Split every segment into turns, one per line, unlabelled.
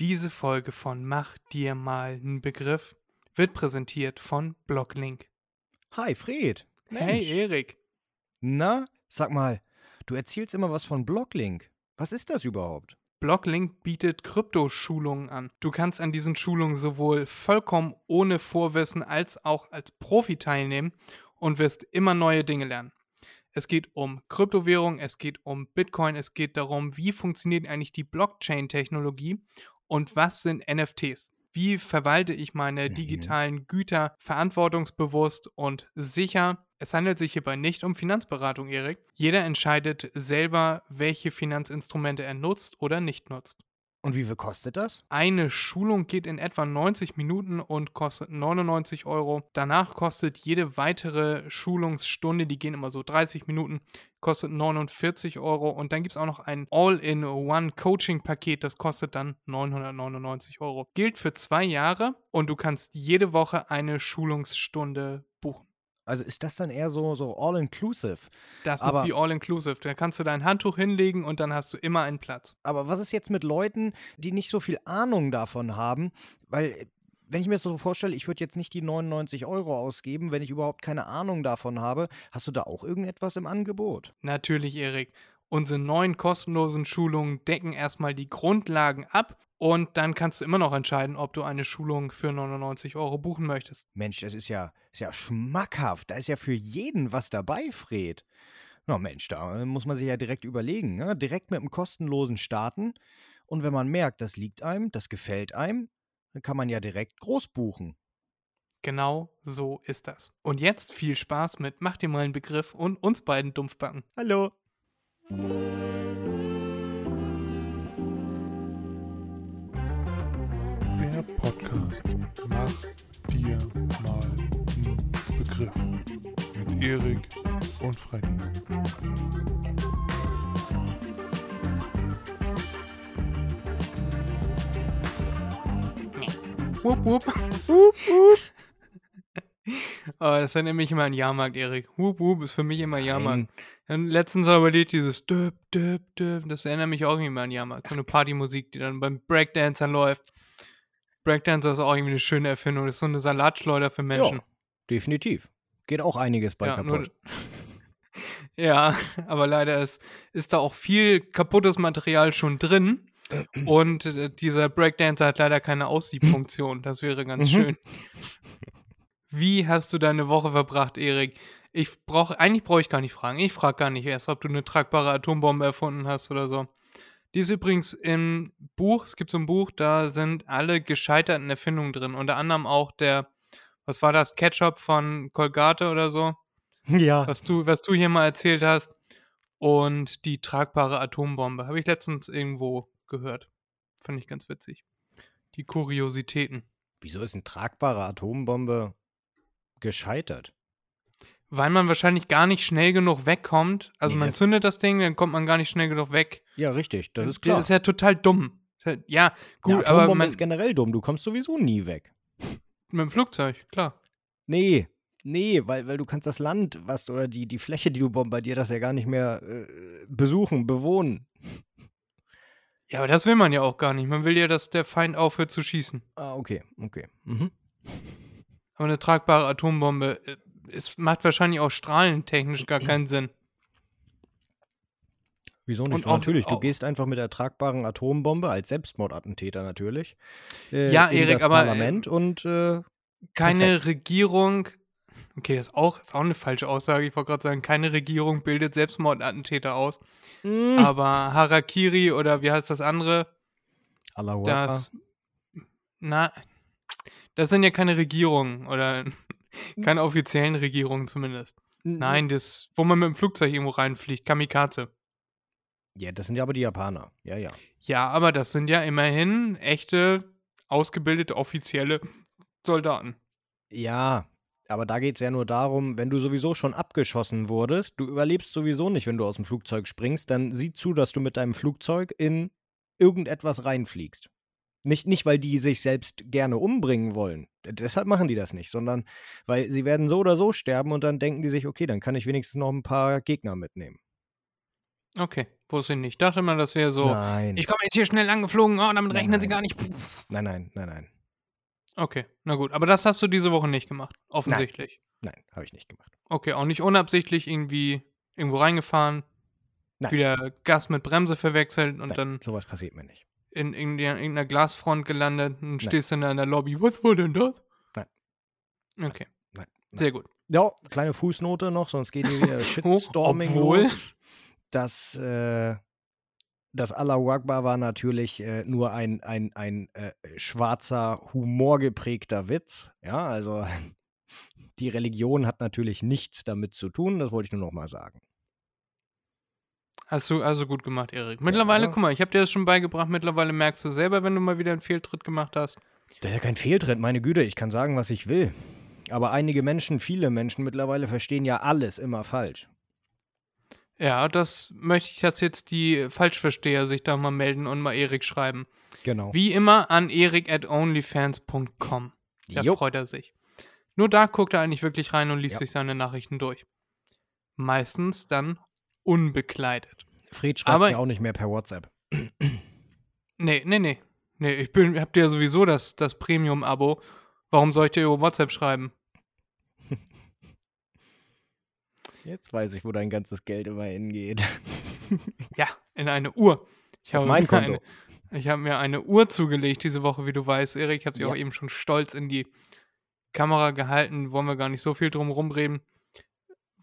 Diese Folge von Mach dir mal einen Begriff wird präsentiert von Blocklink.
Hi, Fred.
Hey,
Mensch.
Erik.
Na, sag mal, du erzählst immer was von Blocklink. Was ist das überhaupt?
Blocklink bietet Kryptoschulungen an. Du kannst an diesen Schulungen sowohl vollkommen ohne Vorwissen als auch als Profi teilnehmen und wirst immer neue Dinge lernen. Es geht um Kryptowährung, es geht um Bitcoin, es geht darum, wie funktioniert eigentlich die Blockchain-Technologie und was sind NFTs. Wie verwalte ich meine
Mhm.
digitalen Güter verantwortungsbewusst und sicher? Es handelt sich hierbei nicht um Finanzberatung, Erik. Jeder entscheidet selber, welche Finanzinstrumente er nutzt oder nicht nutzt.
Und wie viel kostet das?
Eine Schulung geht in etwa 90 Minuten und kostet 99 Euro. Danach kostet jede weitere Schulungsstunde, die gehen immer so 30 Minuten, kostet 49 Euro. Und dann gibt es auch noch ein All-in-One-Coaching-Paket, das kostet dann 999 Euro. Gilt für zwei Jahre und du kannst jede Woche eine Schulungsstunde.
Also ist das dann eher so, so all-inclusive?
Das
Aber-
ist wie All-Inclusive. Da kannst du dein Handtuch hinlegen und dann hast du immer einen Platz.
Aber was ist jetzt mit Leuten, die nicht so viel Ahnung davon haben? Weil, äh, wenn ich mir das so vorstelle, ich würde jetzt nicht die 99 Euro ausgeben, wenn ich überhaupt keine Ahnung davon habe. Hast du da auch irgendetwas im Angebot?
Natürlich, Erik. Unsere neuen kostenlosen Schulungen decken erstmal die Grundlagen ab und dann kannst du immer noch entscheiden, ob du eine Schulung für 99 Euro buchen möchtest.
Mensch, das ist ja, ist ja schmackhaft. Da ist ja für jeden was dabei, Fred. Na Mensch, da äh, muss man sich ja direkt überlegen. Ne? Direkt mit einem kostenlosen starten. Und wenn man merkt, das liegt einem, das gefällt einem, dann kann man ja direkt groß buchen.
Genau so ist das. Und jetzt viel Spaß mit Mach dir mal einen Begriff und uns beiden Dumpfbacken.
Hallo.
Der Podcast Mach dir mal einen Begriff mit Erik und Freddy.
Wupp, wupp. Wupp, wupp. Oh, das erinnert mich immer an Jahrmarkt, Erik. Wupp, wupp ist für mich immer Jahrmarkt. Dann letztens aber lied dieses Döp, Döp, Döp. Das erinnert mich auch immer an Jahrmarkt. So eine Partymusik, die dann beim Breakdancern läuft. Breakdancer ist auch irgendwie eine schöne Erfindung. Das ist so eine Salatschleuder für Menschen.
Ja, definitiv. Geht auch einiges bei
Ja, nur-
kaputt.
Ja, aber leider ist, ist da auch viel kaputtes Material schon drin. Und äh, dieser Breakdancer hat leider keine Aussiebfunktion. Das wäre ganz
Mhm.
schön. Wie hast du deine Woche verbracht, Erik? Ich brauche, eigentlich brauche ich gar nicht fragen. Ich frage gar nicht erst, ob du eine tragbare Atombombe erfunden hast oder so. Die ist übrigens im Buch, es gibt so ein Buch, da sind alle gescheiterten Erfindungen drin. Unter anderem auch der, was war das, Ketchup von Colgate oder so
Ja.
was du, was du hier mal erzählt hast. Und die tragbare Atombombe. Habe ich letztens irgendwo gehört. Fand ich ganz witzig. Die Kuriositäten.
Wieso ist eine tragbare Atombombe gescheitert?
Weil man wahrscheinlich gar nicht schnell genug wegkommt. Also
Nee,
man
das-
zündet das Ding, dann kommt man gar nicht schnell genug weg.
Ja, richtig, das ist klar.
Das ist ja total dumm. Ist ja- gut,
ja,
aber
Atombombe
man,
ist generell dumm. Du kommst sowieso nie weg.
mit dem Flugzeug, klar.
Nee, nee, weil, weil du kannst das Land, was oder die, die Fläche, die du bombardierst, das ja gar nicht mehr äh, besuchen, bewohnen.
Ja, aber das will man ja auch gar nicht. Man will ja, dass der Feind aufhört zu schießen.
Ah, okay, okay. Mhm.
Aber eine tragbare Atombombe, äh, es macht wahrscheinlich auch strahlentechnisch gar keinen Sinn.
Wieso nicht?
Auch-
natürlich, du
auch-
gehest einfach mit der tragbaren Atombombe als Selbstmordattentäter natürlich. Äh,
Ja, Erik, aber, äh,
Parlament und äh,
keine Regierung, okay, das ist auch, ist auch eine falsche Aussage, ich wollte gerade sagen, keine Regierung bildet Selbstmordattentäter aus,
mh,
aber Harakiri oder wie heißt das andere,
Akbar.
das, na, das sind ja keine Regierungen oder keine offiziellen Regierungen zumindest. Nein, das, wo man mit dem Flugzeug irgendwo reinfliegt, Kamikaze.
Ja, das sind ja aber die Japaner. Ja, ja.
Ja, aber das sind ja immerhin echte, ausgebildete, offizielle Soldaten.
Ja, aber da geht es ja nur darum, wenn du sowieso schon abgeschossen wurdest, du überlebst sowieso nicht, wenn du aus dem Flugzeug springst, dann sieh zu, dass du mit deinem Flugzeug in irgendetwas reinfliegst. Nicht, nicht, weil die sich selbst gerne umbringen wollen. Deshalb machen die das nicht, sondern weil sie werden so oder so sterben und dann denken die sich, okay, dann kann ich wenigstens noch ein paar Gegner mitnehmen.
Okay, wusste ich nicht. Ich dachte immer, das wäre so.
Nein.
Ich komme jetzt hier schnell angeflogen, oh, damit
Nein,
rechnen sie
nein.
gar nicht. Puh.
nein, nein, nein, nein.
Okay, na gut. Aber das hast du diese Woche nicht gemacht, offensichtlich.
Nein, habe ich nicht gemacht.
Okay, auch nicht unabsichtlich irgendwie irgendwo reingefahren,
Nein.
wieder Gas mit Bremse verwechselt und
nein,
dann
sowas passiert mir nicht.
In irgendeiner, Glasfront gelandet und
Nein.
stehst dann da in der Lobby. Was war denn das?
Nein.
Okay,
Nein. nein.
sehr gut.
Ja, kleine Fußnote noch, sonst geht hier wieder
Hoch,
Shitstorming
obwohl,
los. Das, äh, das Allahu Akbar war natürlich äh, nur ein, ein, ein äh, schwarzer, humorgeprägter Witz. Ja, also die Religion hat natürlich nichts damit zu tun, das wollte ich nur noch mal sagen.
Hast du also gut gemacht, Erik. Mittlerweile,
Ja.
guck mal, ich habe dir das schon beigebracht. Mittlerweile merkst du selber, wenn du mal wieder einen Fehltritt gemacht hast.
Das ist ja kein Fehltritt, meine Güte, ich kann sagen, was ich will. Aber einige Menschen, viele Menschen mittlerweile verstehen ja alles immer falsch.
Ja, das möchte ich, dass jetzt die Falschversteher sich da mal melden und mal Erik schreiben.
Genau.
Wie immer an erik at onlyfans.com. Da
Jo.
freut er sich. Nur da guckt er eigentlich wirklich rein und liest
Ja.
sich seine Nachrichten durch. Meistens dann unbekleidet.
Fred schreibt
Aber-
mir auch nicht mehr per WhatsApp.
Nee, nee, nee. Nee, ich bin, hab dir ja sowieso das, das Premium-Abo. Warum soll ich dir über WhatsApp schreiben?
Jetzt weiß ich, wo dein ganzes Geld immer hingeht.
Ja, in eine Uhr. Ich
Auf
habe
mein
mir
Konto.
Eine, ich habe mir eine Uhr zugelegt diese Woche, wie du weißt, Erik. Ich habe sie
Ja.
auch eben schon stolz in die Kamera gehalten. Wollen wir gar nicht so viel drum rumreden.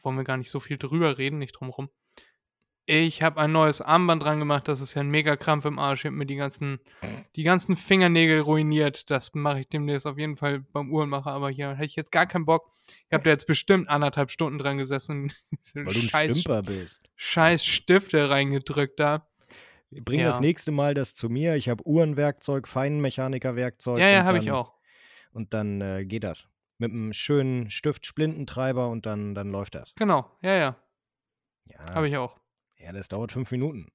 Wollen wir gar nicht so viel drüber reden, nicht drum rum. Ich habe ein neues Armband dran gemacht. Das ist ja ein mega Krampf im Arsch. Ich habe mir die ganzen, die ganzen Fingernägel ruiniert. Das mache ich demnächst auf jeden Fall beim Uhrenmacher. Aber hier hätte ich jetzt gar keinen Bock. Ich habe da jetzt bestimmt anderthalb Stunden dran gesessen.
Weil du ein
scheiß,
Stümper bist.
scheiß Stifte reingedrückt da.
Bring
Ja.
das nächste Mal das zu mir. Ich habe Uhrenwerkzeug, Feinmechanikerwerkzeug.
Ja, ja,
und
habe ich auch.
Und dann äh, geht das. Mit einem schönen Stift-Splintentreiber und dann, dann läuft das.
Genau, ja, ja,
Ja,
habe ich auch.
Ja, das dauert fünf Minuten.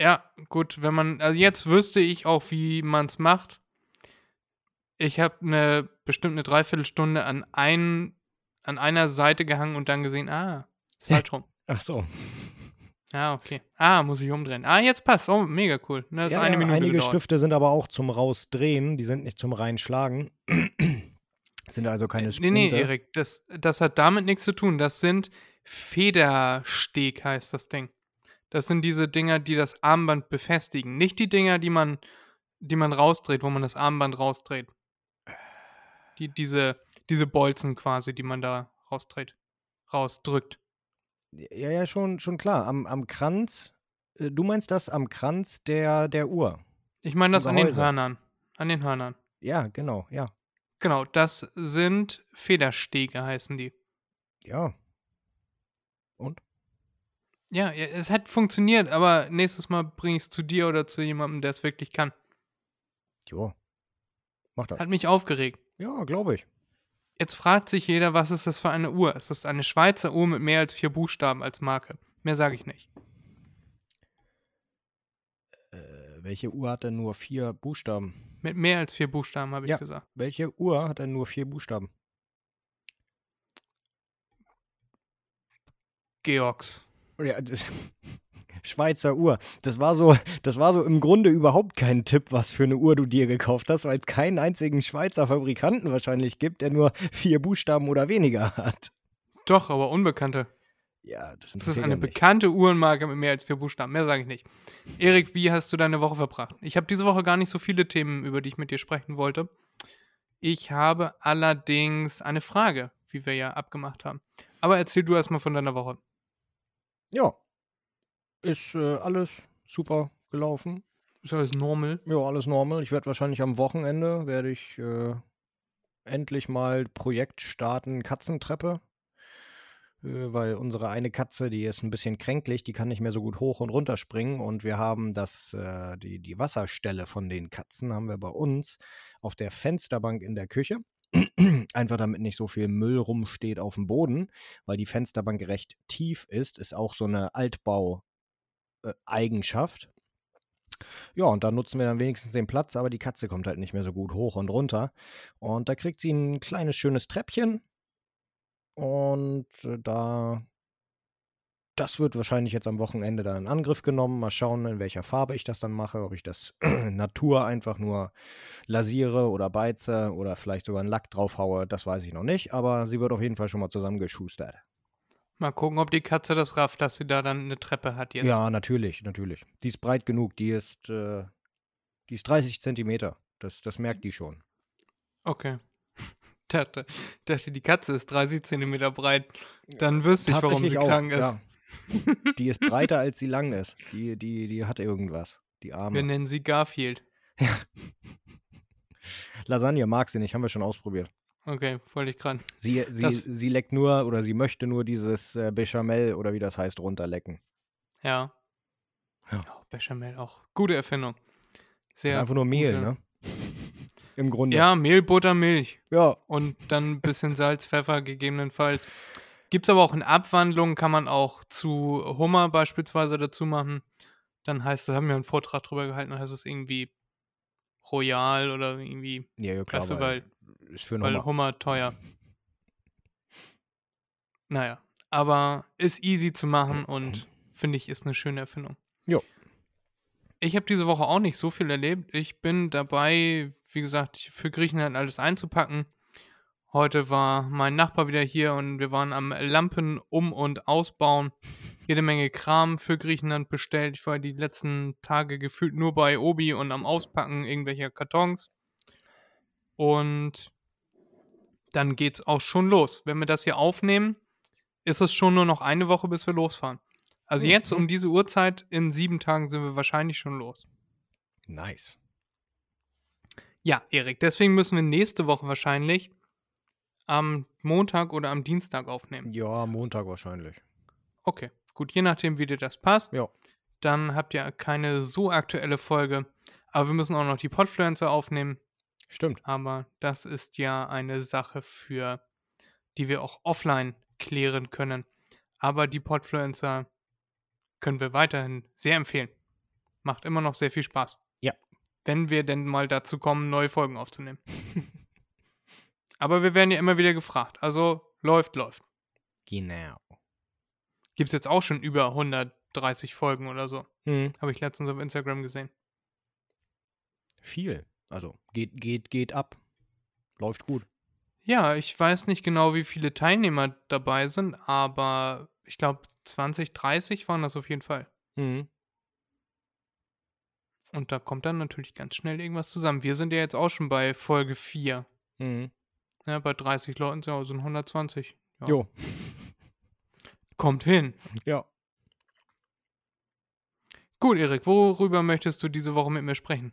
Ja, gut, wenn man, also jetzt wüsste ich auch, wie man es macht. Ich habe eine bestimmt eine Dreiviertelstunde an, ein, an einer Seite gehangen und dann gesehen, ah, ist falsch rum.
Ach so.
Ja, okay. Ah, muss ich umdrehen. Ah, jetzt passt. Oh, mega cool. Ne, das
ja,
ist eine
ja,
Minute
einige
gedauert.
Stifte sind aber auch zum Rausdrehen. Die sind nicht zum Reinschlagen. sind also keine
Nee,
Splinte.
nee, Erik, das, das hat damit nichts zu tun. Das sind Federsteg, heißt das Ding. Das sind diese Dinger, die das Armband befestigen. Nicht die Dinger, die man, die man rausdreht, wo man das Armband rausdreht. Die, diese, diese Bolzen quasi, die man da rausdreht, rausdrückt.
Ja, ja, schon, schon klar. Am, am Kranz, äh, du meinst das am Kranz der, der Uhr.
Ich meine das an den
Häuser.
Hörnern. An den Hörnern.
Ja, genau, ja.
Genau, das sind Federstege, heißen die.
Ja. Und?
Ja, ja, es hat funktioniert, aber nächstes Mal bringe ich es zu dir oder zu jemandem, der es wirklich kann.
Jo. Mach das.
Hat mich aufgeregt.
Ja, glaube ich.
Jetzt fragt sich jeder, was ist das für eine Uhr? Es ist eine Schweizer Uhr mit mehr als vier Buchstaben als Marke. Mehr sage ich nicht.
Äh, welche Uhr hat denn nur vier Buchstaben?
Mit mehr als vier Buchstaben, habe ich
Ja.
gesagt.
Welche Uhr hat denn nur vier Buchstaben?
Georgs.
Ja, das, Schweizer Uhr. Das war so, das war so im Grunde überhaupt kein Tipp, was für eine Uhr du dir gekauft hast, weil es keinen einzigen Schweizer Fabrikanten wahrscheinlich gibt, der nur vier Buchstaben oder weniger hat.
Doch, aber unbekannte.
Ja, das,
Das ist eine
nicht.
bekannte Uhrenmarke mit mehr als vier Buchstaben. Mehr sage ich nicht. Erik, wie hast du deine Woche verbracht? Ich habe diese Woche gar nicht so viele Themen, über die ich mit dir sprechen wollte. Ich habe allerdings eine Frage, wie wir ja abgemacht haben. Aber erzähl du erstmal von deiner Woche.
Ja. Ist äh, alles super gelaufen.
Ist alles normal?
Ja, alles normal. Ich werde wahrscheinlich am Wochenende werde ich äh, endlich mal Projekt starten Katzentreppe. Äh, weil unsere eine Katze, die ist ein bisschen kränklich, die kann nicht mehr so gut hoch und runter springen und wir haben das, äh, die, die Wasserstelle von den Katzen haben wir bei uns auf der Fensterbank in der Küche. Einfach damit nicht so viel Müll rumsteht auf dem Boden, weil die Fensterbank recht tief ist, ist auch so eine Altbau-Eigenschaft. Ja, und da nutzen wir dann wenigstens den Platz, aber die Katze kommt halt nicht mehr so gut hoch und runter. Und da kriegt sie ein kleines, schönes Treppchen. Und äh, da das wird wahrscheinlich jetzt am Wochenende dann in Angriff genommen. Mal schauen, in welcher Farbe ich das dann mache. Ob ich das Natur einfach nur lasiere oder beize oder vielleicht sogar einen Lack drauf haue, das weiß ich noch nicht. Aber sie wird auf jeden Fall schon mal zusammengeschustert.
Mal gucken, ob die Katze das rafft, dass sie da dann eine Treppe hat jetzt.
Ja, natürlich, natürlich. Die ist breit genug. Die ist, äh, die ist 30 Zentimeter. Das, das merkt die schon.
Okay. dachte, dachte, die Katze ist 30 Zentimeter breit. Dann wüsste ich, warum sie
auch,
krank ist.
ja. Die ist breiter, als sie lang ist. Die, die, die hat irgendwas. Die
Wir
Arme.
nennen sie Garfield.
Lasagne mag sie nicht, haben wir schon ausprobiert.
Okay, wollte ich gerade.
Sie, sie,
Das-
sie leckt nur oder sie möchte nur dieses äh, Bechamel oder wie das heißt runterlecken.
Ja.
Ja.
Oh, Bechamel auch. Gute Erfindung. Sehr
ist einfach nur Mehl,
gute-
ne? Im Grunde.
Ja, Mehl, Butter, Milch.
Ja.
Und dann ein bisschen Salz, Pfeffer gegebenenfalls. Gibt es aber auch in Abwandlungen, kann man auch zu Hummer beispielsweise dazu machen. Dann heißt das, haben wir einen Vortrag drüber gehalten, dann heißt es irgendwie Royal oder irgendwie,
Ja, ja klar,
du,
weil,
weil, weil
Hummer.
Hummer teuer. Naja, aber ist easy zu machen und finde ich, ist eine schöne Erfindung.
Jo.
Ich habe diese Woche auch nicht so viel erlebt. Ich bin dabei, wie gesagt, für Griechenland alles einzupacken. Heute war mein Nachbar wieder hier und wir waren am Lampen um- und ausbauen. Jede Menge Kram für Griechenland bestellt. Ich war die letzten Tage gefühlt nur bei Obi und am Auspacken irgendwelcher Kartons. Und dann geht's auch schon los. Wenn wir das hier aufnehmen, ist es schon nur noch eine Woche, bis wir losfahren. Also
Mhm.
jetzt um diese Uhrzeit, in sieben Tagen sind wir wahrscheinlich schon los.
Nice.
Ja, Erik, deswegen müssen wir nächste Woche wahrscheinlich am Montag oder am Dienstag aufnehmen.
Ja, Montag wahrscheinlich.
Okay, gut, je nachdem, wie dir das passt.
Ja.
Dann habt ihr keine so aktuelle Folge. Aber wir müssen auch noch die Podfluencer aufnehmen.
Stimmt.
Aber das ist ja eine Sache für, die wir auch offline klären können. Aber die Podfluencer können wir weiterhin sehr empfehlen. Macht immer noch sehr viel Spaß.
Ja.
Wenn wir denn mal dazu kommen, neue Folgen aufzunehmen. Aber wir werden ja immer wieder gefragt. Also läuft, läuft.
Genau.
Gibt es jetzt auch schon über 130 Folgen oder so.
Hm.
Habe ich letztens auf Instagram gesehen.
Viel. Also geht, geht, geht ab. Läuft gut.
Ja, ich weiß nicht genau, wie viele Teilnehmer dabei sind, aber ich glaube 20, 30 waren das auf jeden Fall.
Mhm.
Und da kommt dann natürlich ganz schnell irgendwas zusammen. Wir sind ja jetzt auch schon bei Folge 4.
Mhm.
Ja, bei 30 Leuten sind sind 120. Ja.
Jo.
Kommt hin.
Ja.
Gut, Erik, worüber möchtest du diese Woche mit mir sprechen?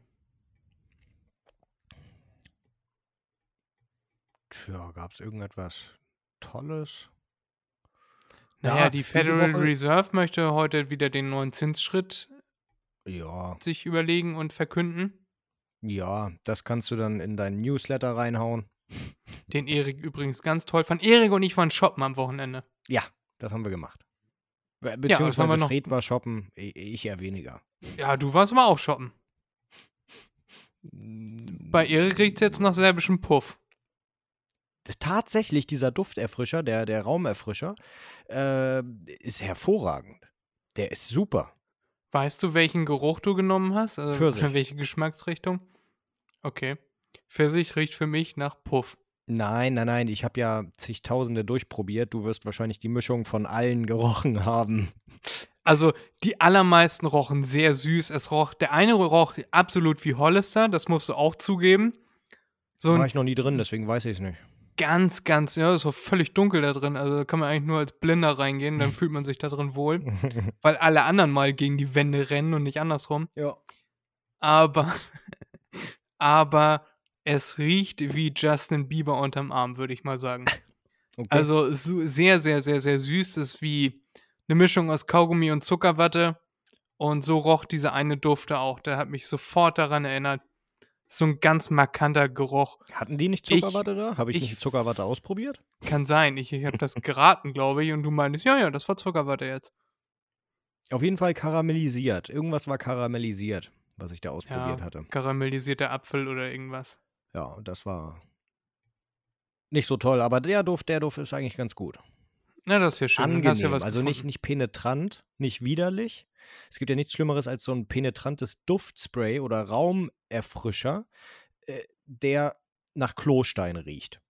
Tja, gab es irgendetwas Tolles?
Naja,
Ja,
die Federal
Woche-
Reserve möchte heute wieder den neuen Zinsschritt
Ja,
sich überlegen und verkünden,
ja, das kannst du dann in deinen Newsletter reinhauen.
Den Erik übrigens ganz toll fand. Erik und ich waren shoppen am Wochenende.
Ja, das haben wir gemacht. Be Beziehungsweise
noch-
Fred war shoppen, i- ich eher weniger.
Ja, du warst aber auch shoppen. Bei Erik riecht jetzt nach serbischem Puff.
Tatsächlich, dieser Dufterfrischer, der, der Raumerfrischer, äh, ist hervorragend. Der ist super.
Weißt du, welchen Geruch du genommen hast? Also,
Pfirsich.
welche Geschmacksrichtung? Okay. Pfirsich riecht für mich nach Puff.
Nein, nein, nein, ich habe ja zigtausende durchprobiert. Du wirst wahrscheinlich die Mischung von allen gerochen haben.
Also, die allermeisten rochen sehr süß. Es roch, der eine roch absolut wie Hollister, das musst du auch zugeben. So
War ich noch nie drin, deswegen weiß ich es nicht.
ganz, ganz, ja, ist so völlig dunkel da drin. Also, da kann man eigentlich nur als Blinder reingehen, dann fühlt man sich da drin wohl. Weil alle anderen mal gegen die Wände rennen und nicht andersrum.
ja.
aber, aber es riecht wie Justin Bieber unterm Arm, würde ich mal sagen.
Okay.
Also sehr, sehr, sehr, sehr süß. Das ist wie eine Mischung aus Kaugummi und Zuckerwatte. Und so roch dieser eine Dufte auch. Der hat mich sofort daran erinnert. So ein ganz markanter Geruch.
Hatten die nicht
Ich-
Zuckerwatte da? Habe ich,
ich-
nicht Zuckerwatte ausprobiert?
Kann sein. Ich, ich habe das geraten, glaube ich. Und du meintest, ja, ja, das war Zuckerwatte jetzt.
Auf jeden Fall karamellisiert. Irgendwas war karamellisiert, was ich da ausprobiert
Ja,
hatte.
karamellisierter Apfel oder irgendwas.
Ja, und das war nicht so toll, aber der Duft, der Duft ist eigentlich ganz gut.
Na, das ist ja schön. ja
angenehm.
was
also nicht, nicht penetrant, nicht widerlich. Es gibt ja nichts Schlimmeres als so ein penetrantes Duftspray oder Raumerfrischer, äh, der nach Klostein riecht.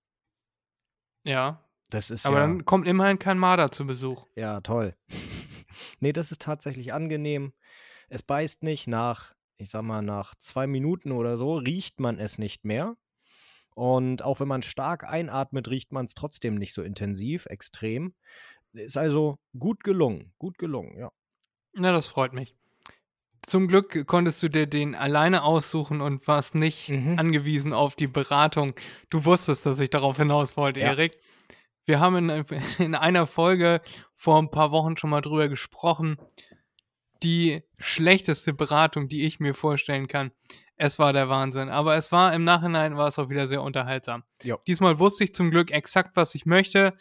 Ja,
Das ist
aber
ja,
dann kommt immerhin kein Marder zu Besuch.
ja toll. nee, das ist tatsächlich angenehm. Es beißt nicht nach, ich sag mal, nach zwei Minuten oder so riecht man es nicht mehr. Und auch wenn man stark einatmet, riecht man es trotzdem nicht so intensiv, extrem. Ist also gut gelungen, gut gelungen, ja.
Na, das freut mich. Zum Glück konntest du dir den alleine aussuchen und warst nicht
Mhm.
angewiesen auf die Beratung. Du wusstest, dass ich darauf hinaus wollte,
Ja.
Erik. Wir haben in, in einer Folge vor ein paar Wochen schon mal drüber gesprochen. Die schlechteste Beratung, die ich mir vorstellen kann. Es war der Wahnsinn. Aber es war im Nachhinein war es auch wieder sehr unterhaltsam.
Jo.
Diesmal wusste ich zum Glück exakt, was ich möchte.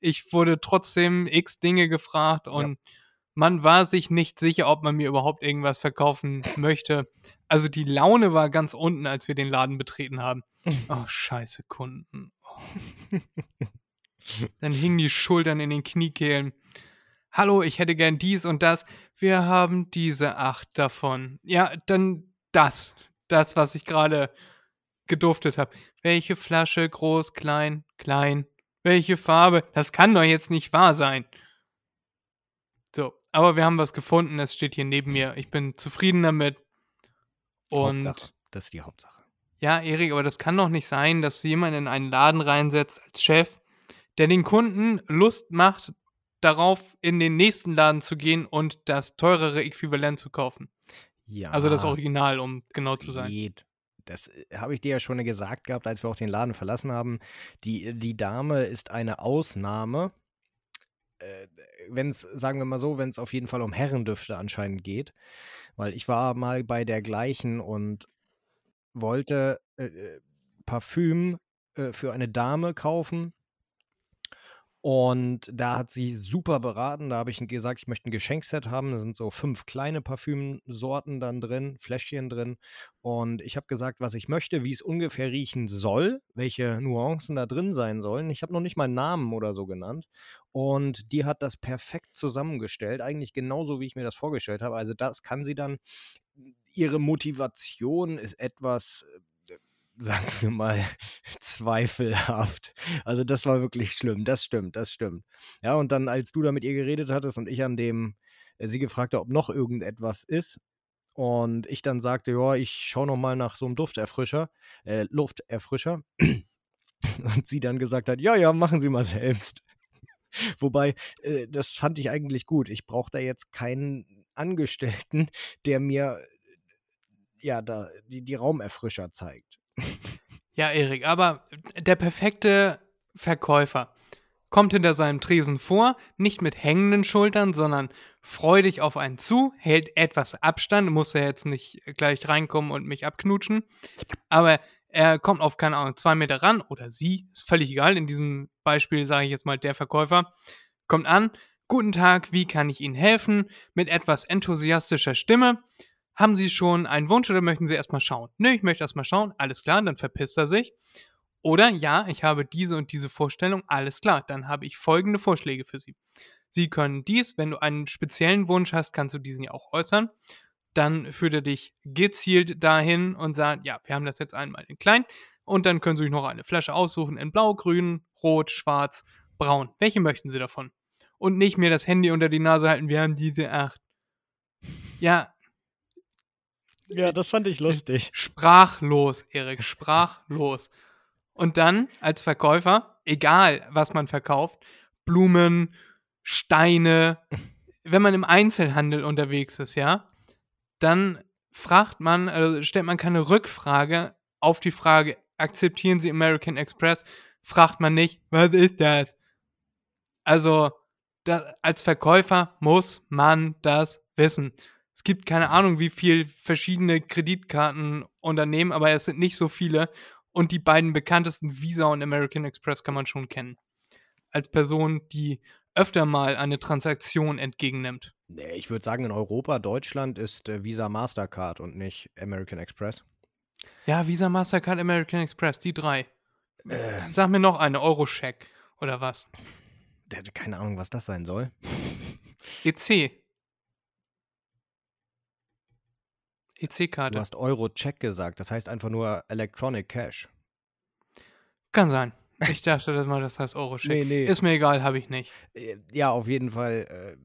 Ich wurde trotzdem x Dinge gefragt und man war sich nicht sicher, ob man mir überhaupt irgendwas verkaufen möchte. Also die Laune war ganz unten, als wir den Laden betreten haben. Oh, scheiße Kunden. Oh. Dann hingen die Schultern in den Kniekehlen. Hallo, ich hätte gern dies und das. Wir haben diese acht davon. Ja, dann das. Das, was ich gerade geduftet habe. Welche Flasche? Groß, klein, klein. Welche Farbe? Das kann doch jetzt nicht wahr sein. So, aber wir haben was gefunden. Es steht hier neben mir. Ich bin zufrieden damit. Und
Hauptsache. Das ist die Hauptsache.
ja, Erik, aber das kann doch nicht sein, dass du jemanden in einen Laden reinsetzt als Chef, der den Kunden Lust macht, darauf in den nächsten Laden zu gehen und das teurere Äquivalent zu kaufen.
Ja.
Also das Original, um genau zu sein.
Geht. Das äh, habe ich dir ja schon gesagt gehabt, als wir auch den Laden verlassen haben. Die, die Dame ist eine Ausnahme. Wenn es, sagen wir mal so, wenn es auf jeden Fall um Herrendüfte anscheinend geht. Weil ich war mal bei der gleichen und wollte äh, äh, Parfüm äh, für eine Dame kaufen. Und da hat sie super beraten. Da habe ich gesagt, ich möchte ein Geschenkset haben. Da sind so fünf kleine Parfümsorten dann drin, Fläschchen drin. Und ich habe gesagt, was ich möchte, wie es ungefähr riechen soll, welche Nuancen da drin sein sollen. Ich habe noch nicht mal einen Namen oder so genannt. Und die hat das perfekt zusammengestellt, eigentlich genauso, wie ich mir das vorgestellt habe. Also das kann sie dann. Ihre Motivation ist etwas, äh, sagen wir mal, zweifelhaft. Also das war wirklich schlimm. Das stimmt, das stimmt. Ja, und dann, als du da mit ihr geredet hattest und ich an dem, äh, sie gefragt hat, ob noch irgendetwas ist, und ich dann sagte, ja, ich schaue noch mal nach so einem Dufterfrischer, äh, Lufterfrischer. Und sie dann gesagt hat, ja, ja, machen Sie mal selbst. Wobei, äh, das fand ich eigentlich gut. Ich brauche da jetzt keinen Angestellten, der mir ja da die, die Raumerfrischer zeigt.
Ja, Erik, aber der perfekte Verkäufer kommt hinter seinem Tresen vor, nicht mit hängenden Schultern, sondern freudig auf einen zu, hält etwas Abstand, muss er jetzt nicht gleich reinkommen und mich abknutschen, aber er kommt auf, keine Ahnung, zwei Meter ran oder sie, ist völlig egal, in diesem Beispiel sage ich jetzt mal der Verkäufer, kommt an, guten Tag, wie kann ich Ihnen helfen, mit etwas enthusiastischer Stimme, haben Sie schon einen Wunsch oder möchten Sie erstmal schauen? Nö, ich möchte erstmal schauen, alles klar, dann verpisst er sich. Oder ja, ich habe diese und diese Vorstellung, alles klar, dann habe ich folgende Vorschläge für Sie. Sie können dies, wenn du einen speziellen Wunsch hast, kannst du diesen ja auch äußern. Dann führt er dich gezielt dahin und sagt, ja, wir haben das jetzt einmal in klein und dann können Sie sich noch eine Flasche aussuchen in blau, grün, rot, schwarz, braun. Welche möchten Sie davon? Und nicht mir das Handy unter die Nase halten, wir haben diese acht. Ja,
Ja, das fand ich lustig.
Sprachlos, Erik, sprachlos. Und dann als Verkäufer, egal was man verkauft, Blumen, Steine, wenn man im Einzelhandel unterwegs ist, ja, dann fragt man, also stellt man keine Rückfrage auf die Frage, akzeptieren Sie American Express, fragt man nicht, was ist das? Also, da, als Verkäufer muss man das wissen. Es gibt keine Ahnung, wie viel verschiedene Kreditkartenunternehmen, aber es sind nicht so viele. Und die beiden bekanntesten Visa und American Express kann man schon kennen. Als Person, die öfter mal eine Transaktion entgegennimmt.
Nee, ich würde sagen, in Europa, Deutschland ist äh, Visa Mastercard und nicht American Express.
Ja, Visa, Mastercard, American Express, die drei. Sag mir noch eine, Eurocheck oder was?
Der hatte keine Ahnung, was das sein soll.
EC.
Du
EC-Karte.
hast Euro-Check gesagt, das heißt einfach nur Electronic Cash.
Kann sein. Ich dachte, dass mal das heißt Euro-Check.
Nee, nee.
Ist mir egal, habe ich nicht.
Äh, Ja, auf jeden Fall. Äh,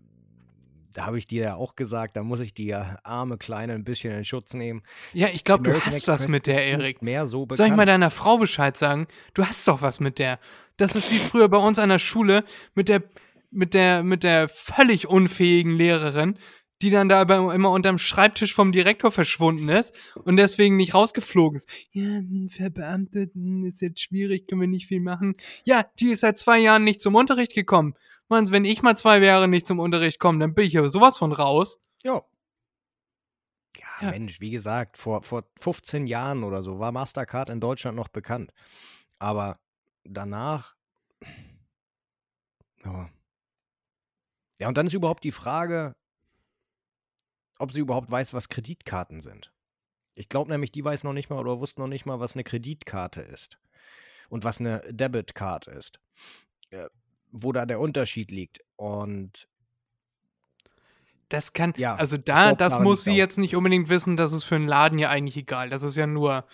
da habe ich dir ja auch gesagt, da muss ich die arme Kleine ein bisschen in Schutz nehmen.
Ja, ich glaube, du hast was mit der, Erik.
Mehr so bekannt.
Soll ich mal deiner Frau Bescheid sagen? Du hast doch was mit der. Das ist wie früher bei uns an der Schule mit der, mit der, mit der völlig unfähigen Lehrerin, die dann da immer unterm Schreibtisch vom Direktor verschwunden ist und deswegen nicht rausgeflogen ist. Ja, hm, verbeamtet, hm, ist jetzt schwierig, können wir nicht viel machen. Ja, die ist seit zwei Jahren nicht zum Unterricht gekommen. Mann, wenn ich mal zwei Jahre nicht zum Unterricht komme, dann bin ich aber sowas von raus.
Ja. Ja,
Ja.
Mensch, wie gesagt, vor, vor 15 Jahren oder so war Mastercard in Deutschland noch bekannt. Aber danach. Ja. Ja, und dann ist überhaupt die Frage, ob sie überhaupt weiß, was Kreditkarten sind. Ich glaube nämlich, die weiß noch nicht mal oder wusste noch nicht mal, was eine Kreditkarte ist. Und was eine Debitcard ist. Äh, wo da der Unterschied liegt. Und
Das kann,
Ja,
also da, das muss sie jetzt nicht unbedingt wissen, das ist für einen Laden ja eigentlich egal. Das ist ja nur,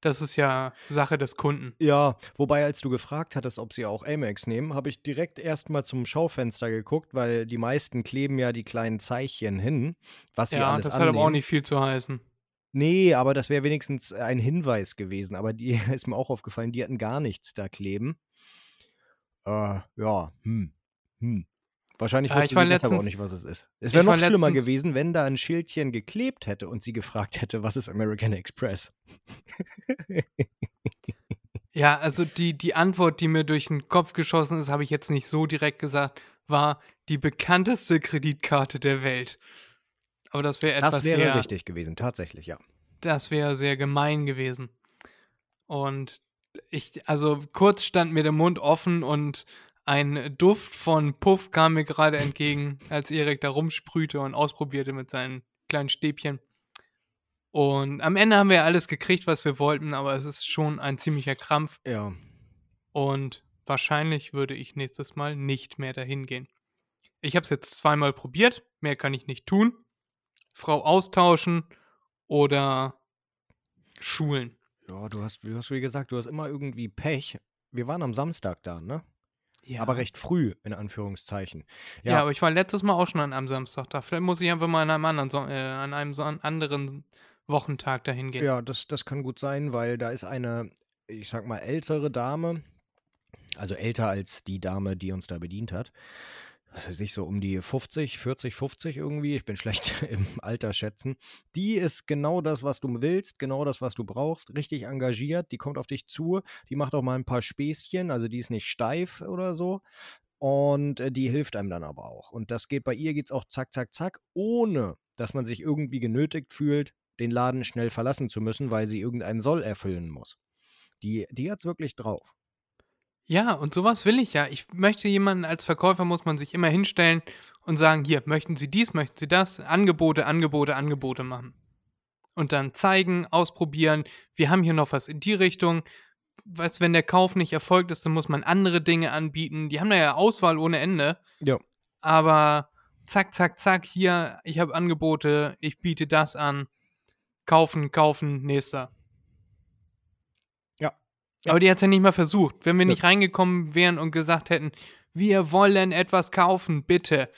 das ist ja Sache des Kunden.
Ja, wobei, als du gefragt hattest, ob sie auch Amex nehmen, habe ich direkt erstmal zum Schaufenster geguckt, weil die meisten kleben ja die kleinen Zeichen hin, was sie
Ja,
alles
das hat aber auch
annehmen.
nicht viel zu heißen.
Nee, aber das wäre wenigstens ein Hinweis gewesen. Aber die ist mir auch aufgefallen, die hatten gar nichts da kleben. Äh, ja, hm, hm. Wahrscheinlich
Ja,
wusste
ich
sie deshalb auch nicht, was es ist. Es wäre noch schlimmer gewesen, wenn da ein Schildchen geklebt hätte und sie gefragt hätte, was ist American Express?
Ja, also die, die Antwort, die mir durch den Kopf geschossen ist, habe ich jetzt nicht so direkt gesagt, war die bekannteste Kreditkarte der Welt. Aber das wäre etwas
Das wäre
sehr,
richtig gewesen, tatsächlich, ja.
das wäre sehr gemein gewesen. Und ich, also kurz stand mir der Mund offen und ein Duft von Puff kam mir gerade entgegen, als Erik da rumsprühte und ausprobierte mit seinen kleinen Stäbchen. Und am Ende haben wir alles gekriegt, was wir wollten, aber es ist schon ein ziemlicher Krampf
Ja,
und wahrscheinlich würde ich nächstes Mal nicht mehr dahin gehen. Ich habe es jetzt zweimal probiert, mehr kann ich nicht tun. Frau austauschen oder schulen.
Ja, du hast, du hast wie gesagt, du hast immer irgendwie Pech. Wir waren am Samstag da, ne?
Ja.
Aber recht früh, in Anführungszeichen.
Ja. aber ich war letztes Mal auch schon an einem Samstag da. Vielleicht muss ich einfach mal an einem anderen, Son- äh, an einem Son anderen Wochentag dahin gehen.
Ja, das, das kann gut sein, weil da ist eine, ich sag mal, ältere Dame, also älter als die Dame, die uns da bedient hat. Was weiß ich, so um die 50, 40, 50 irgendwie. Ich bin schlecht im Alter schätzen. Die ist genau das, was du willst, genau das, was du brauchst. Richtig engagiert. Die kommt auf dich zu. Die macht auch mal ein paar Späßchen. Also die ist nicht steif oder so. Und äh, die hilft einem dann aber auch. Und das geht bei ihr geht's auch zack, zack, zack, ohne dass man sich irgendwie genötigt fühlt, den Laden schnell verlassen zu müssen, weil sie irgendeinen Soll erfüllen muss. Die, die hat's wirklich drauf.
Ja, und sowas will ich ja. Ich möchte jemanden, als Verkäufer muss man sich immer hinstellen und sagen, hier, möchten Sie dies, möchten Sie das? Angebote, Angebote, Angebote machen. Und dann zeigen, ausprobieren, wir haben hier noch was in die Richtung. Weißt, wenn der Kauf nicht erfolgt ist, dann muss man andere Dinge anbieten. Die haben da ja Auswahl ohne Ende.
Ja.
Aber zack, zack, zack, hier, ich habe Angebote, ich biete das an. Kaufen, kaufen, nächster.
Ja.
Aber die hat es ja nicht mal versucht. Wenn wir nicht reingekommen wären und gesagt hätten, wir wollen etwas kaufen, bitte,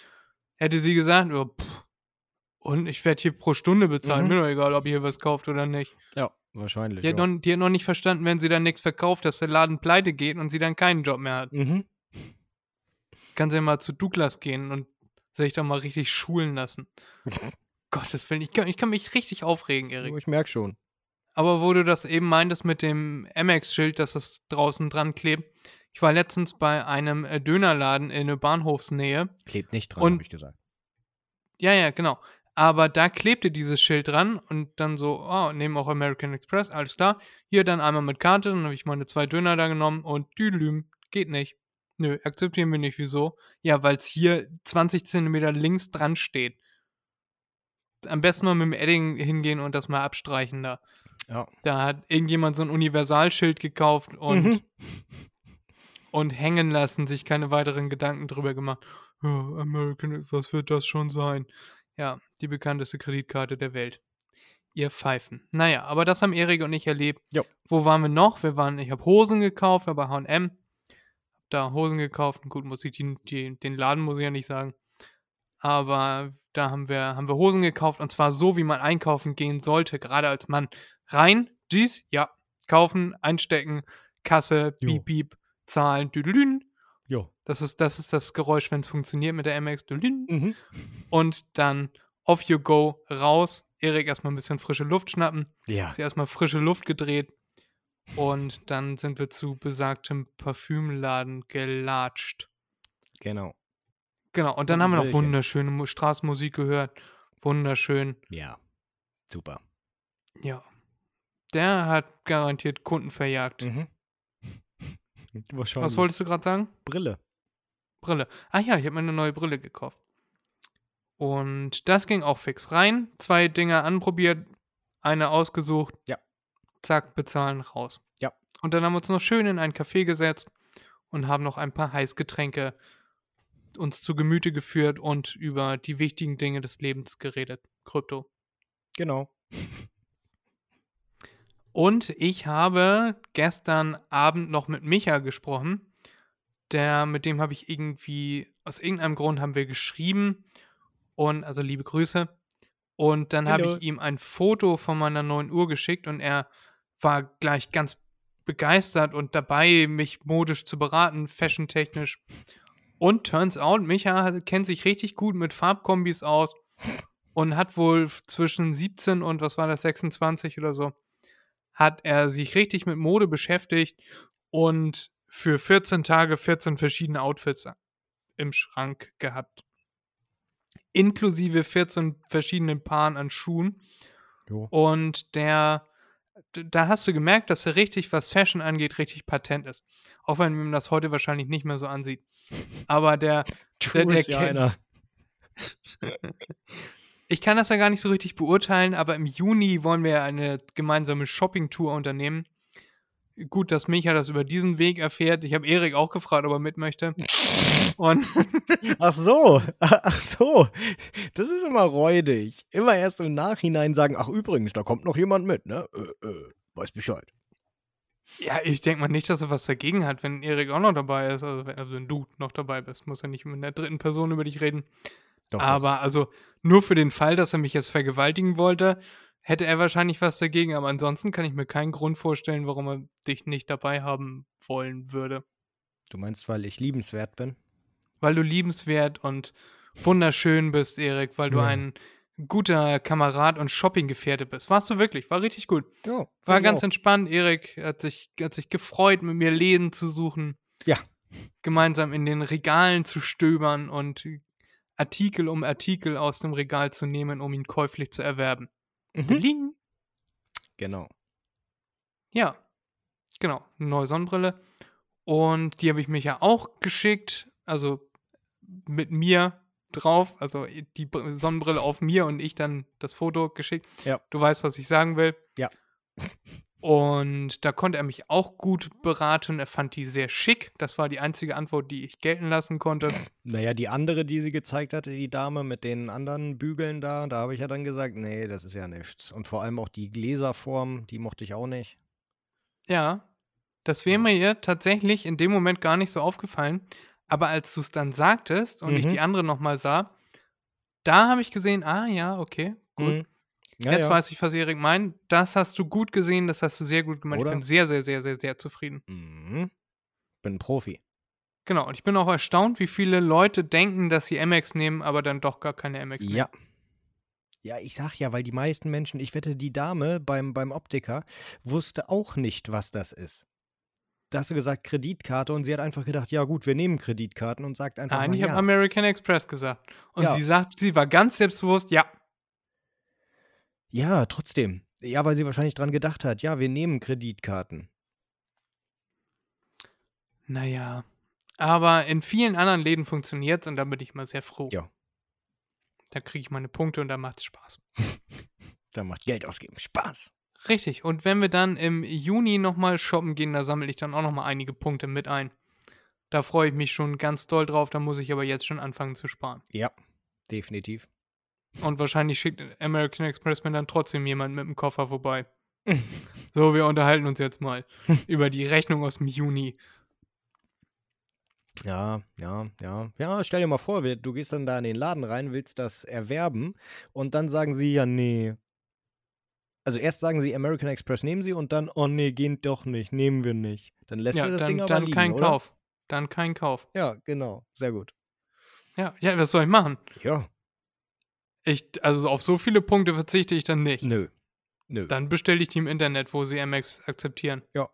hätte sie gesagt, oh, pff, und ich werde hier pro Stunde bezahlen,
Mhm.
mir doch egal, ob ihr hier was kauft oder nicht.
Ja, wahrscheinlich.
Die hat,
ja.
noch, die hat noch nicht verstanden, wenn sie dann nichts verkauft, dass der Laden pleite geht und sie dann keinen Job mehr hat.
Mhm.
Kann sie ja mal zu Douglas gehen und sich da mal richtig schulen lassen. Gottes Willen, ich kann, ich kann mich richtig aufregen, Erik.
Ich merke schon.
Aber wo du das eben meintest mit dem Amex-Schild, dass es draußen dran klebt. Ich war letztens bei einem äh, Dönerladen in der Bahnhofsnähe.
Klebt nicht dran, habe ich gesagt.
Ja, ja, genau. Aber da klebte dieses Schild dran und dann so, oh, nehmen auch American Express, alles klar. Hier dann einmal mit Karte, dann habe ich meine zwei Döner da genommen und Düdelüm, geht nicht. Nö, akzeptieren wir nicht. Wieso? Ja, weil es hier 20 Zentimeter links dran steht. Am besten mal mit dem Edding hingehen und das mal abstreichen da.
Ja.
Da hat irgendjemand so ein Universalschild gekauft und
Mhm.
und hängen lassen, sich keine weiteren Gedanken drüber gemacht. Ja, American, was wird das schon sein? Ja, die bekannteste Kreditkarte der Welt. Ihr Pfeifen. Naja, aber das haben Erik und ich erlebt.
Jo.
Wo waren wir noch? Wir waren, ich habe Hosen gekauft, bei H&M. Da Hosen gekauft. Gut, muss ich die, die, den Laden muss ich ja nicht sagen. Aber da haben wir, haben wir Hosen gekauft und zwar so, wie man einkaufen gehen sollte, gerade als Mann. Rein, dies, ja, kaufen, einstecken, Kasse,
Jo.
piep, piep, zahlen, düdelün.
Jo.
Das ist, das ist das Geräusch, wenn es funktioniert mit der MX. Düdelün.
Mhm.
Und dann off you go, raus. Erik erstmal ein bisschen frische Luft schnappen.
Ja.
Sie erstmal frische Luft gedreht. Und dann sind wir zu besagtem Parfümladen gelatscht.
Genau.
Genau, und dann
Und
haben wir noch wunderschöne Mu- Straßenmusik gehört. Wunderschön.
Ja. Super.
Ja. Der hat garantiert Kunden verjagt.
Mhm.
Was wolltest du gerade sagen?
Brille.
Brille. Ah ja, ich habe mir eine neue Brille gekauft. Und das ging auch fix rein. Zwei Dinger anprobiert, eine ausgesucht.
Ja.
Zack, bezahlen, raus.
Ja.
Und dann haben wir uns noch schön in ein Café gesetzt und haben noch ein paar Heißgetränke uns zu Gemüte geführt und über die wichtigen Dinge des Lebens geredet. Krypto.
Genau.
Und ich habe gestern Abend noch mit Micha gesprochen. Der, mit dem habe ich irgendwie, aus irgendeinem Grund haben wir geschrieben. Und, also liebe Grüße. Und dann habe ich ihm ein Foto von meiner neuen Uhr geschickt und er war gleich ganz begeistert und dabei, mich modisch zu beraten, fashiontechnisch. Und turns out, Micha kennt sich richtig gut mit Farbkombis aus und hat wohl zwischen 17 und was war das, 26 oder so, hat er sich richtig mit Mode beschäftigt und für 14 Tage 14 verschiedene Outfits im Schrank gehabt. Inklusive 14 verschiedenen Paaren an Schuhen.
Jo.
Und der, da hast du gemerkt, dass er richtig, was Fashion angeht, richtig patent ist. Auch wenn man das heute wahrscheinlich nicht mehr so ansieht. Aber der, Der- der
ja einer.
ich kann das ja gar nicht so richtig beurteilen, aber im Juni wollen wir ja eine gemeinsame Shopping-Tour unternehmen. Gut, dass Micha das über diesen Weg erfährt. Ich habe Erik auch gefragt, ob er mit möchte. Und
Ach so, ach so. Das ist immer räudig. Immer erst im Nachhinein sagen, ach übrigens, da kommt noch jemand mit, ne? Äh, äh, weiß Bescheid.
ja, ich denke mal nicht, dass er was dagegen hat, wenn Erik auch noch dabei ist. Also wenn, also wenn du noch dabei bist, muss er nicht mit einer dritten Person über dich reden.
Doch,
Aber also nur für den Fall, dass er mich jetzt vergewaltigen wollte, hätte er wahrscheinlich was dagegen. Aber ansonsten kann ich mir keinen Grund vorstellen, warum er dich nicht dabei haben wollen würde.
Du meinst, weil ich liebenswert bin?
Weil du liebenswert und wunderschön bist, Erik, weil du
Ja.
ein guter Kamerad und Shoppinggefährte bist. Warst du wirklich? War richtig gut.
Ja.
War ganz
auch.
entspannt. Erik hat sich, hat sich gefreut, mit mir Läden zu suchen.
Ja.
Gemeinsam in den Regalen zu stöbern und Artikel um Artikel aus dem Regal zu nehmen, um ihn käuflich zu erwerben.
Mhm.
Bling.
Genau.
Ja, genau. Eine neue Sonnenbrille. Und die habe ich mich ja auch geschickt. Also mit mir drauf. Also die Br- Sonnenbrille auf mir und ich dann das Foto geschickt.
Ja.
Du weißt, was ich sagen will.
Ja.
Und da konnte er mich auch gut beraten. Er fand die sehr schick. Das war die einzige Antwort, die ich gelten lassen konnte.
Naja, die andere, die sie gezeigt hatte, die Dame mit den anderen Bügeln da, da habe ich ja dann gesagt, nee, das ist ja nichts. Und vor allem auch die Gläserform, die mochte ich auch nicht.
Ja, das wäre mir ja tatsächlich in dem Moment gar nicht so aufgefallen. Aber als du es dann sagtest und ich
Mhm.
die andere nochmal sah, da habe ich gesehen, ah ja, okay, gut.
Mhm. Ja,
Jetzt
ja.
weiß ich, was Erik meint. Das hast du gut gesehen, das hast du sehr gut gemacht.
Oder?
Ich bin sehr, sehr, sehr, sehr, sehr zufrieden.
Mhm. Bin ein Profi.
Genau, und ich bin auch erstaunt, wie viele Leute denken, dass sie MX nehmen, aber dann doch gar keine MX nehmen.
Ja. Ja, ich sag ja, weil die meisten Menschen, ich wette, die Dame beim, beim Optiker wusste auch nicht, was das ist. Da hast du gesagt Kreditkarte und sie hat einfach gedacht, ja gut, wir nehmen Kreditkarten und sagt einfach
Nein,
mal
ich
ja.
habe American Express gesagt. Und
Ja.
sie sagt, sie war ganz selbstbewusst, ja.
Ja, trotzdem. Ja, weil sie wahrscheinlich dran gedacht hat, ja, wir nehmen Kreditkarten.
Naja. Aber in vielen anderen Läden funktioniert es und da bin ich mal sehr froh.
Ja.
Da kriege ich meine Punkte und da macht es Spaß.
Da macht Geld ausgeben Spaß.
Richtig. Und wenn wir dann im Juni nochmal shoppen gehen, da sammle ich dann auch nochmal einige Punkte mit ein. Da freue ich mich schon ganz doll drauf. Da muss ich aber jetzt schon anfangen zu sparen.
Ja, definitiv.
Und wahrscheinlich schickt American Express mir dann trotzdem jemand mit dem Koffer vorbei. so, wir unterhalten uns jetzt mal über die Rechnung aus dem Juni.
Ja, ja, ja. Ja, stell dir mal vor, du gehst dann da in den Laden rein, willst das erwerben und dann sagen sie, ja, nee. Also erst sagen sie American Express nehmen sie und dann, oh nee, geht doch nicht, nehmen wir nicht. Dann lässt
ja,
du das
dann,
Ding aber
dann
liegen,
kein
oder?
Kauf. Dann kein Kauf.
Ja, genau. Sehr gut.
Ja, ja, was soll ich machen?
Ja.
Ich, also auf so viele Punkte verzichte ich dann nicht.
Nö. Nö.
Dann bestelle ich die im Internet, wo sie Amex akzeptieren.
Ja.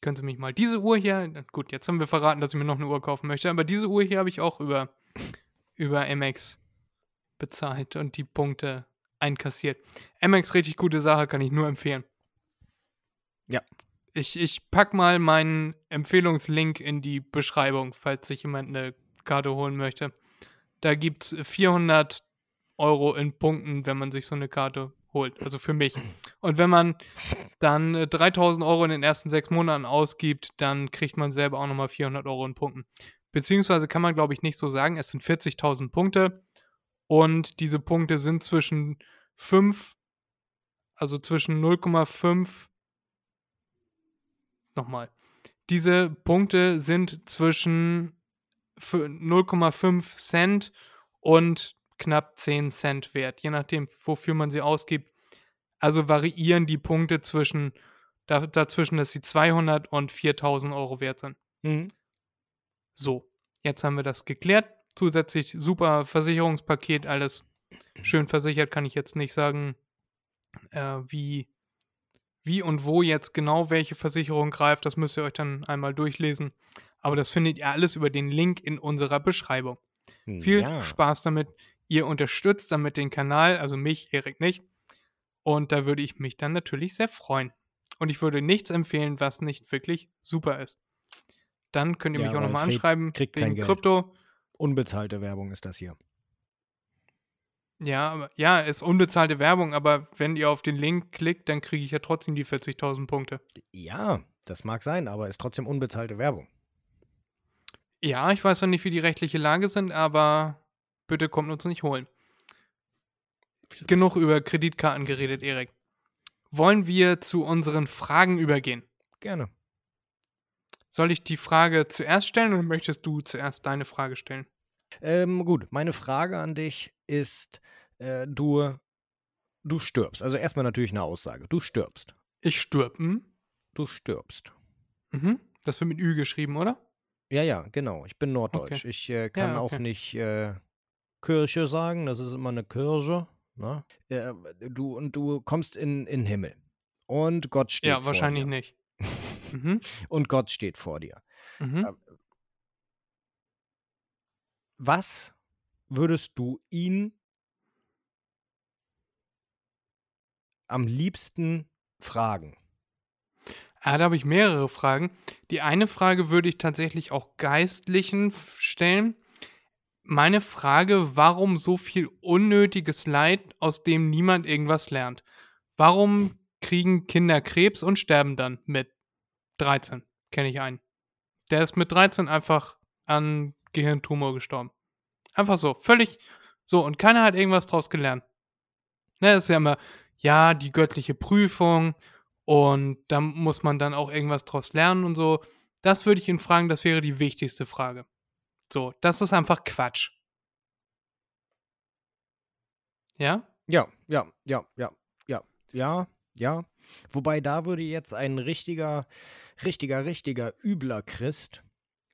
Können Sie mich mal diese Uhr hier, gut, jetzt haben wir verraten, dass ich mir noch eine Uhr kaufen möchte, aber diese Uhr hier habe ich auch über, über Amex bezahlt und die Punkte einkassiert. Amex richtig gute Sache, kann ich nur empfehlen.
Ja.
Ich, ich pack mal meinen Empfehlungslink in die Beschreibung, falls sich jemand eine Karte holen möchte. Da gibt es 400 Euro in Punkten, wenn man sich so eine Karte holt. Also für mich. Und wenn man dann äh, 3000 Euro in den ersten sechs Monaten ausgibt, dann kriegt man selber auch nochmal 400 Euro in Punkten. Beziehungsweise kann man, glaube ich, nicht so sagen. Es sind 40.000 Punkte. Und diese Punkte sind zwischen 5, also zwischen 0,5. Nochmal. Diese Punkte sind zwischen für 0,5 Cent und knapp 10 Cent wert, je nachdem, wofür man sie ausgibt. Also variieren die Punkte zwischen da, dazwischen, dass sie 200 und 4000 Euro wert sind.
Mhm.
So, jetzt haben wir das geklärt. Zusätzlich super Versicherungspaket, alles schön versichert, kann ich jetzt nicht sagen, äh, wie, wie und wo jetzt genau welche Versicherung greift. Das müsst ihr euch dann einmal durchlesen. Aber das findet ihr alles über den Link in unserer Beschreibung. Viel
ja.
Spaß damit. Ihr unterstützt damit den Kanal, also mich, Erik nicht. Und da würde ich mich dann natürlich sehr freuen. Und ich würde nichts empfehlen, was nicht wirklich super ist. Dann könnt ihr
Ja,
mich auch nochmal anschreiben
kriegt kein
wegen
Geld.
Krypto.
Unbezahlte Werbung ist das hier.
Ja, aber, ja, ist unbezahlte Werbung, aber wenn ihr auf den Link klickt, dann kriege ich ja trotzdem die 40.000 Punkte.
Ja, das mag sein, aber ist trotzdem unbezahlte Werbung.
Ja, ich weiß noch nicht, wie die rechtliche Lage sind, aber bitte kommt uns nicht holen. Genug über Kreditkarten geredet, Erik. Wollen wir zu unseren Fragen übergehen?
Gerne.
Soll ich die Frage zuerst stellen oder möchtest du zuerst deine Frage stellen?
Ähm, gut, meine Frage an dich ist, äh, du, du stirbst. Also erstmal natürlich eine Aussage. Du stirbst.
Ich stirb. Hm?
Du stirbst.
Mhm. Das wird mit Ü geschrieben, oder?
Ja, ja, genau. Ich bin Norddeutsch. Ich äh, kann
Ja,
auch
okay.
nicht äh, Kirche sagen. Das ist immer eine Kirche. Ne? Äh, du, und du kommst in in den Himmel. Und Gott steht
Ja,
vor
wahrscheinlich
dir.
nicht. Mhm.
Und Gott steht vor dir.
Mhm.
Was würdest du ihn am liebsten fragen?
Ah, da habe ich mehrere Fragen. Die eine Frage würde ich tatsächlich auch Geistlichen stellen. Meine Frage, warum so viel unnötiges Leid, aus dem niemand irgendwas lernt? Warum kriegen Kinder Krebs und sterben dann mit 13? Kenne ich einen. Der ist mit 13 einfach an Gehirntumor gestorben. Einfach so, völlig so. Und keiner hat irgendwas draus gelernt. Ne, das ist ja immer, ja, die göttliche Prüfung und da muss man dann auch irgendwas draus lernen und so. Das würde ich ihn fragen, das wäre die wichtigste Frage. So, das ist einfach Quatsch. Ja?
Ja, ja, ja, ja, ja, ja, ja. Wobei da würde jetzt ein richtiger, richtiger, richtiger übler Christ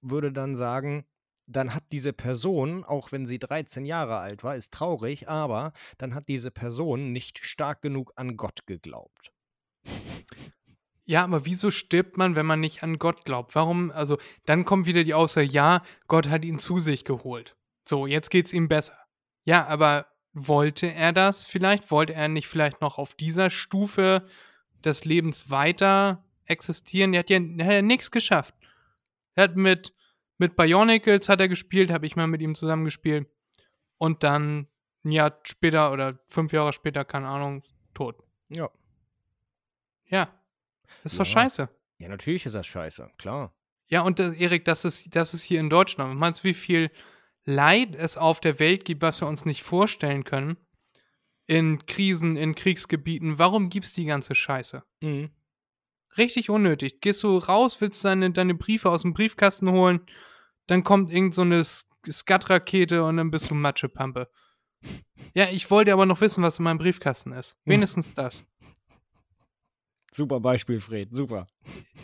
würde dann sagen, dann hat diese Person, auch wenn sie 13 Jahre alt war, ist traurig, aber dann hat diese Person nicht stark genug an Gott geglaubt.
Ja, aber wieso stirbt man, wenn man nicht an Gott glaubt? Warum, also, dann kommt wieder die Aussage, ja, Gott hat ihn zu sich geholt. So, jetzt geht's ihm besser. Ja, aber wollte er das vielleicht? Wollte er nicht vielleicht noch auf dieser Stufe des Lebens weiter existieren? Der hat ja, der hat ja nichts geschafft. Er hat mit, mit Bionicles hat er gespielt, habe ich mal mit ihm zusammen gespielt. Und dann ein Jahr später oder fünf Jahre später, keine Ahnung, tot.
Ja.
Ja. Das ist doch
Ja.
scheiße.
Ja, natürlich ist das scheiße, klar.
Ja, und das, Erik, das ist, das ist hier in Deutschland. Meinst du, wie viel Leid es auf der Welt gibt, was wir uns nicht vorstellen können? In Krisen, in Kriegsgebieten. Warum gibt's die ganze Scheiße?
Mhm.
Richtig unnötig. Gehst du raus, willst deine, deine Briefe aus dem Briefkasten holen, dann kommt irgend so eine Skat-Rakete und dann bist du Matschepampe. Ja, ich wollte aber noch wissen, was in meinem Briefkasten ist. Wenigstens das.
Super Beispiel, Fred. Super.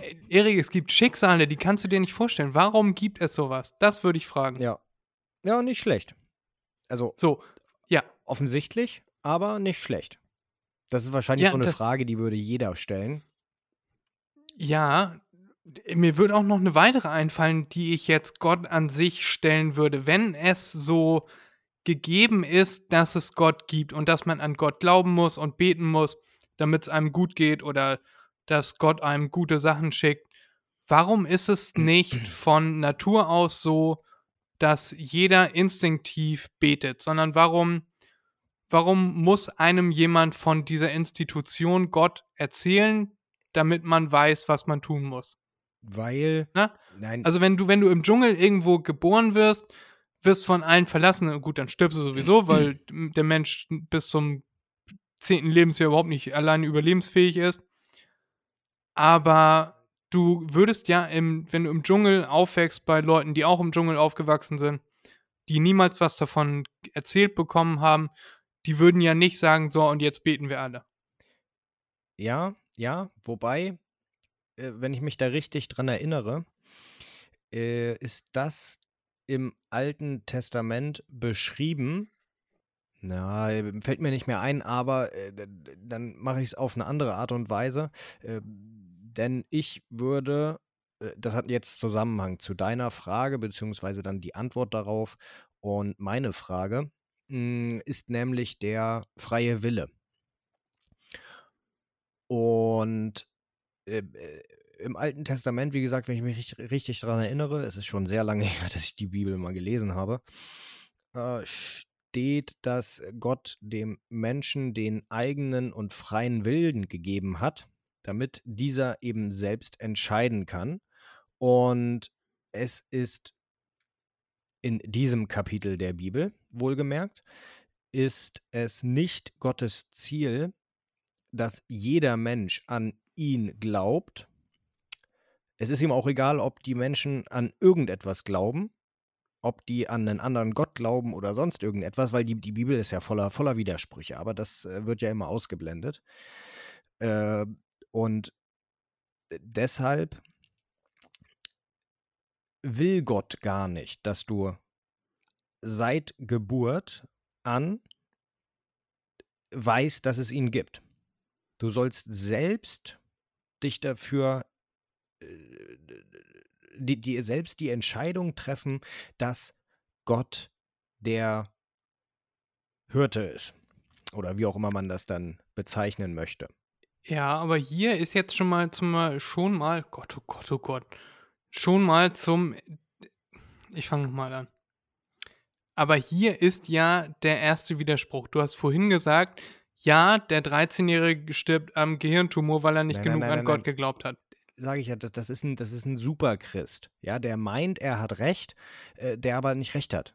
Äh, Erik, es gibt Schicksale, die kannst du dir nicht vorstellen. Warum gibt es sowas? Das würde ich fragen.
Ja. Ja, nicht schlecht. Also
So, ja.
offensichtlich, aber nicht schlecht. Das ist wahrscheinlich
Ja,
so eine Frage, die würde jeder stellen.
Ja, mir würde auch noch eine weitere einfallen, die ich jetzt Gott an sich stellen würde. Wenn es so gegeben ist, dass es Gott gibt und dass man an Gott glauben muss und beten muss, damit es einem gut geht oder dass Gott einem gute Sachen schickt, warum ist es nicht von Natur aus so, dass jeder instinktiv betet, sondern warum, warum muss einem jemand von dieser Institution Gott erzählen, damit man weiß, was man tun muss?
Weil.
Na?
Nein,
Also wenn du, wenn du im Dschungel irgendwo geboren wirst, wirst von allen verlassen, und gut, dann stirbst du sowieso, weil der Mensch bis zum zehnten Lebensjahr überhaupt nicht alleine überlebensfähig ist. Aber du würdest ja, im, wenn du im Dschungel aufwächst bei Leuten, die auch im Dschungel aufgewachsen sind, die niemals was davon erzählt bekommen haben, die würden ja nicht sagen, so und jetzt beten wir alle.
Ja, ja, wobei, äh, wenn ich mich da richtig dran erinnere, äh, ist das im Alten Testament beschrieben. Na, äh, fällt mir nicht mehr ein, aber äh, dann mache ich es auf eine andere Art und Weise. Äh, denn ich würde, äh, das hat jetzt Zusammenhang zu deiner Frage, beziehungsweise dann die Antwort darauf. Und meine Frage mh, ist nämlich der freie Wille. Und äh, äh, im Alten Testament, wie gesagt, wenn ich mich richtig, richtig daran erinnere, es ist schon sehr lange her, dass ich die Bibel mal gelesen habe, äh, steht, dass Gott dem Menschen den eigenen und freien Willen gegeben hat, damit dieser eben selbst entscheiden kann. Und es ist in diesem Kapitel der Bibel, wohlgemerkt, ist es nicht Gottes Ziel, dass jeder Mensch an ihn glaubt. Es ist ihm auch egal, ob die Menschen an irgendetwas glauben, ob die an einen anderen Gott glauben oder sonst irgendetwas, weil die, die Bibel ist ja voller, voller Widersprüche, aber das äh, wird ja immer ausgeblendet. Äh, und deshalb will Gott gar nicht, dass du seit Geburt an weißt, dass es ihn gibt. Du sollst selbst dich dafür, äh, die, die, selbst die Entscheidung treffen, dass Gott der Hirte ist. Oder wie auch immer man das dann bezeichnen möchte.
Ja, aber hier ist jetzt schon mal zum mal schon mal Gott, oh Gott, oh Gott. Schon mal zum ich fange nochmal an. Aber hier ist ja der erste Widerspruch. Du hast vorhin gesagt, ja, der 13-Jährige stirbt am Gehirntumor, weil er nicht
Nein,
genug
nein, nein,
an Gott geglaubt hat.
Sage ich ja, das das ist ein, das ist ein Superchrist. Ja, der meint, er hat Recht, äh, der aber nicht Recht hat.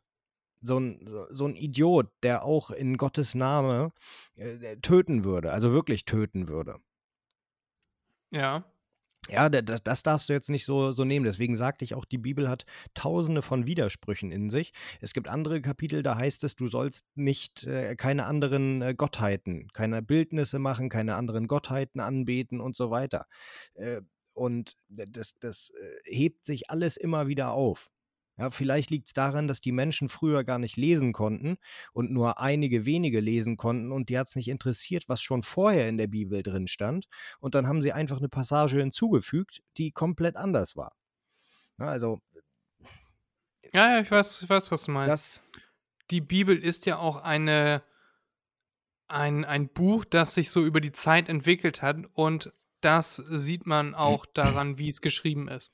So ein, so, so ein Idiot, der auch in Gottes Name äh, töten würde, also wirklich töten würde.
Ja.
Ja, da- da- das darfst du jetzt nicht so, so nehmen. Deswegen sagte ich auch, die Bibel hat tausende von Widersprüchen in sich. Es gibt andere Kapitel, da heißt es, du sollst nicht äh, keine anderen äh, Gottheiten, keine Bildnisse machen, keine anderen Gottheiten anbeten und so weiter. Äh, und das, das äh, hebt sich alles immer wieder auf. Ja, vielleicht liegt es daran, dass die Menschen früher gar nicht lesen konnten und nur einige wenige lesen konnten und die hat es nicht interessiert, was schon vorher in der Bibel drin stand und dann haben sie einfach eine Passage hinzugefügt, die komplett anders war. Ja, also
Ja, ja, ich weiß, ich weiß, was du meinst.
das,
die Bibel ist ja auch eine, ein, ein Buch, das sich so über die Zeit entwickelt hat und das sieht man auch daran, wie es geschrieben ist.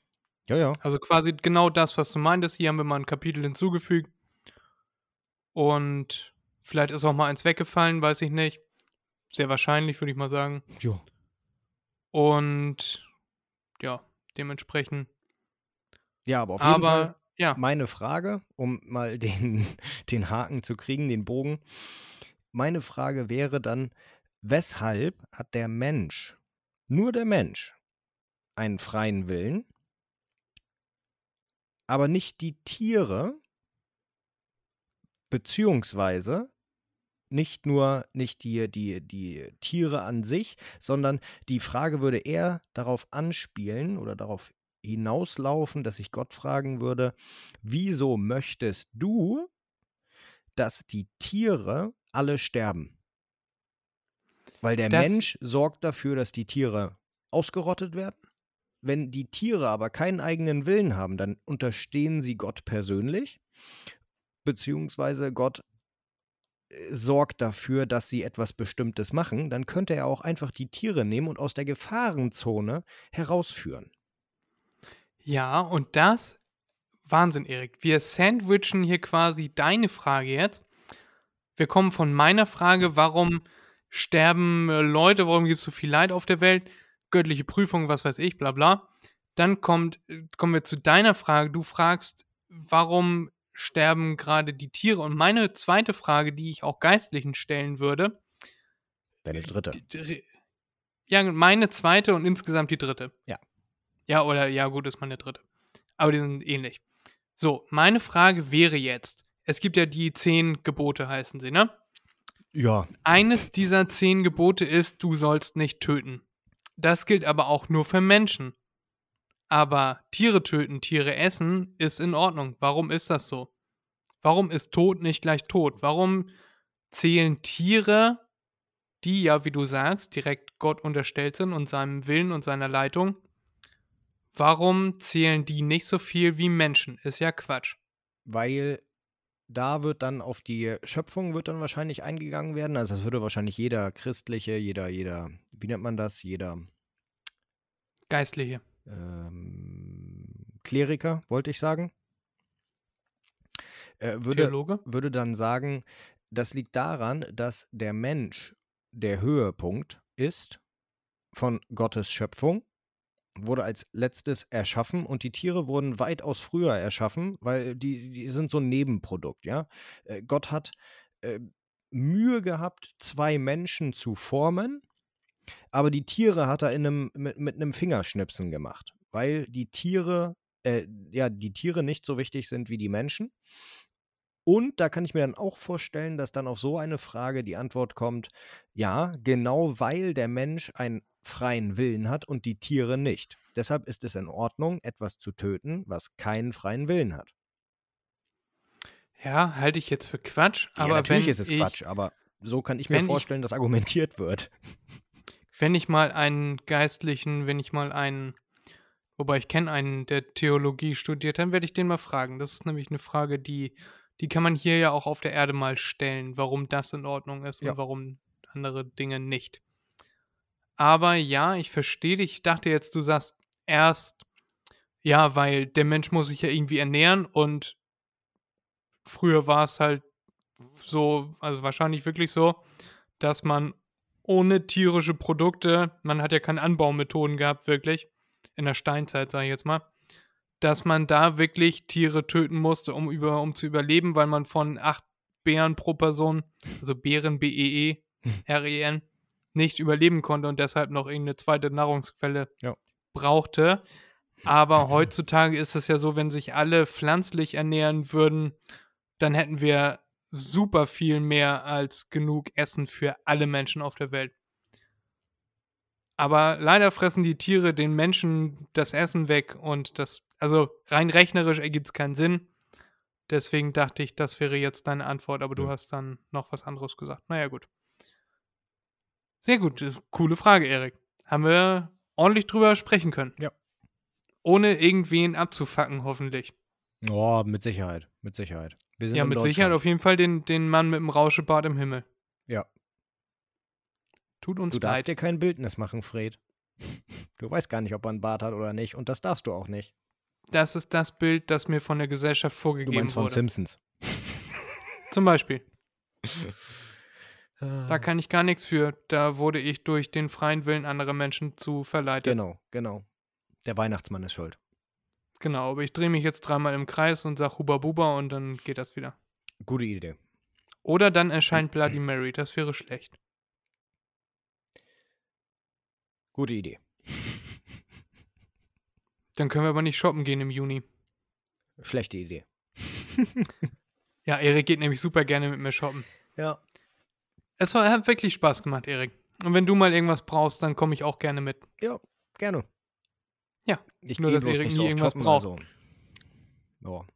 ja, ja,
Also quasi genau das, was du meintest. Hier haben wir mal ein Kapitel hinzugefügt und vielleicht ist auch mal eins weggefallen, weiß ich nicht. Sehr wahrscheinlich, würde ich mal sagen.
jo.
Und ja, dementsprechend
Ja, aber auf jeden Fall
Aber ja,
meine Frage, um mal den, den Haken zu kriegen, den Bogen. Meine Frage wäre dann, weshalb hat der Mensch, nur der Mensch, einen freien Willen, aber nicht die Tiere, beziehungsweise nicht nur nicht die, die, die Tiere an sich, sondern die Frage würde eher darauf anspielen oder darauf hinauslaufen, dass ich Gott fragen würde, wieso möchtest du, dass die Tiere alle sterben? Weil der
Das-
Mensch sorgt dafür, dass die Tiere ausgerottet werden. Wenn die Tiere aber keinen eigenen Willen haben, dann unterstehen sie Gott persönlich, beziehungsweise Gott äh, sorgt dafür, dass sie etwas Bestimmtes machen, dann könnte er auch einfach die Tiere nehmen und aus der Gefahrenzone herausführen.
ja, und das, Wahnsinn, Erik. Wir sandwichen hier quasi deine Frage jetzt. Wir kommen von meiner Frage, warum sterben äh, Leute, warum gibt es so viel Leid auf der Welt, göttliche Prüfung, was weiß ich, bla bla. Dann kommt, äh, kommen wir zu deiner Frage. Du fragst, warum sterben gerade die Tiere? Und meine zweite Frage, die ich auch Geistlichen stellen würde,
Deine dritte.
Ja, meine zweite und insgesamt die dritte.
Ja.
Ja, oder ja, gut, ist meine dritte. Aber die sind ähnlich. So, meine Frage wäre jetzt: Es gibt ja die zehn Gebote, heißen sie, ne?
Ja,
Eines dieser zehn Gebote ist, du sollst nicht töten. Das gilt aber auch nur für Menschen. Aber Tiere töten, Tiere essen ist in Ordnung. Warum ist das so? Warum ist Tod nicht gleich Tod? Warum zählen Tiere, die ja, wie du sagst, direkt Gott unterstellt sind und seinem Willen und seiner Leitung, warum zählen die nicht so viel wie Menschen? Ist ja Quatsch.
weil da wird dann auf die Schöpfung wird dann wahrscheinlich eingegangen werden. Also das würde wahrscheinlich jeder christliche, jeder, jeder, wie nennt man das? Jeder
Geistliche.
ähm, Kleriker, wollte ich sagen. Äh, würde,
Theologe?
würde dann sagen, das liegt daran, dass der Mensch der Höhepunkt ist von Gottes Schöpfung, wurde als letztes erschaffen und die Tiere wurden weitaus früher erschaffen, weil die, die sind so ein Nebenprodukt, ja. Äh, Gott hat äh, Mühe gehabt, zwei Menschen zu formen, aber die Tiere hat er in einem, mit, mit einem Fingerschnipsen gemacht, weil die Tiere, äh, ja, die Tiere nicht so wichtig sind wie die Menschen. Und da kann ich mir dann auch vorstellen, dass dann auf so eine Frage die Antwort kommt, ja, genau weil der Mensch einen freien Willen hat und die Tiere nicht. Deshalb ist es in Ordnung, etwas zu töten, was keinen freien Willen hat.
Ja, halte ich jetzt für Quatsch.
ja,
aber
natürlich
wenn
ist es
ich,
Quatsch, aber so kann ich mir
wenn ich-
vorstellen, dass argumentiert wird.
Wenn ich mal einen Geistlichen, wenn ich mal einen, wobei ich kenne einen, der Theologie studiert, dann werde ich den mal fragen. Das ist nämlich eine Frage, die, die kann man hier ja auch auf der Erde mal stellen, warum das in Ordnung ist
Ja.
und warum andere Dinge nicht. Aber ja, ich verstehe dich. Ich dachte jetzt, du sagst erst, ja, weil der Mensch muss sich ja irgendwie ernähren und früher war es halt so, also wahrscheinlich wirklich so, dass man ohne tierische Produkte, man hat ja keine Anbaumethoden gehabt, wirklich, in der Steinzeit, sage ich jetzt mal, dass man da wirklich Tiere töten musste, um, über, um zu überleben, weil man von acht Bären pro Person, also Bären, B-E-E, R-E-N, nicht überleben konnte und deshalb noch irgendeine zweite Nahrungsquelle
Ja.
brauchte. Aber heutzutage ist es ja so, wenn sich alle pflanzlich ernähren würden, dann hätten wir super viel mehr als genug Essen für alle Menschen auf der Welt. Aber leider fressen die Tiere den Menschen das Essen weg und das, also rein rechnerisch ergibt es keinen Sinn. Deswegen dachte ich, das wäre jetzt deine Antwort, aber du
Ja.
hast dann noch was anderes gesagt. Naja, gut. Sehr gut. Coole Frage, Erik. Haben wir ordentlich drüber sprechen können.
Ja.
Ohne irgendwen abzufacken, hoffentlich.
Oh, mit Sicherheit, mit Sicherheit. Wir sind
Ja, mit Sicherheit auf jeden Fall den, den Mann mit dem Rauschebart im Himmel.
Ja.
Tut uns
Du darfst
leid.
dir kein Bildnis machen, Fred. Du weißt gar nicht, ob er einen Bart hat oder nicht. Und das darfst du auch nicht.
Das ist das Bild, das mir von der Gesellschaft
Du
vorgegeben
meinst von
wurde.
Simpsons.
Zum Beispiel.
Ah.
Da kann ich gar nichts für. Da wurde ich durch den freien Willen anderer Menschen zu verleitet.
Genau, genau. Der Weihnachtsmann ist schuld.
Genau, aber ich drehe mich jetzt dreimal im Kreis und sag Huba Buba und dann geht das wieder.
Gute Idee.
Oder dann erscheint Bloody Mary, das wäre schlecht.
Gute Idee.
Dann können wir aber nicht shoppen gehen im Juni.
Schlechte Idee.
Ja, Erik geht nämlich super gerne mit mir shoppen.
Ja.
Es hat wirklich Spaß gemacht, Erik. Und wenn du mal irgendwas brauchst, dann komme ich auch gerne mit.
Ja, gerne.
Ja,
Ich
nur dass Erik nie
oft
irgendwas
shoppen,
braucht.
also. Ja.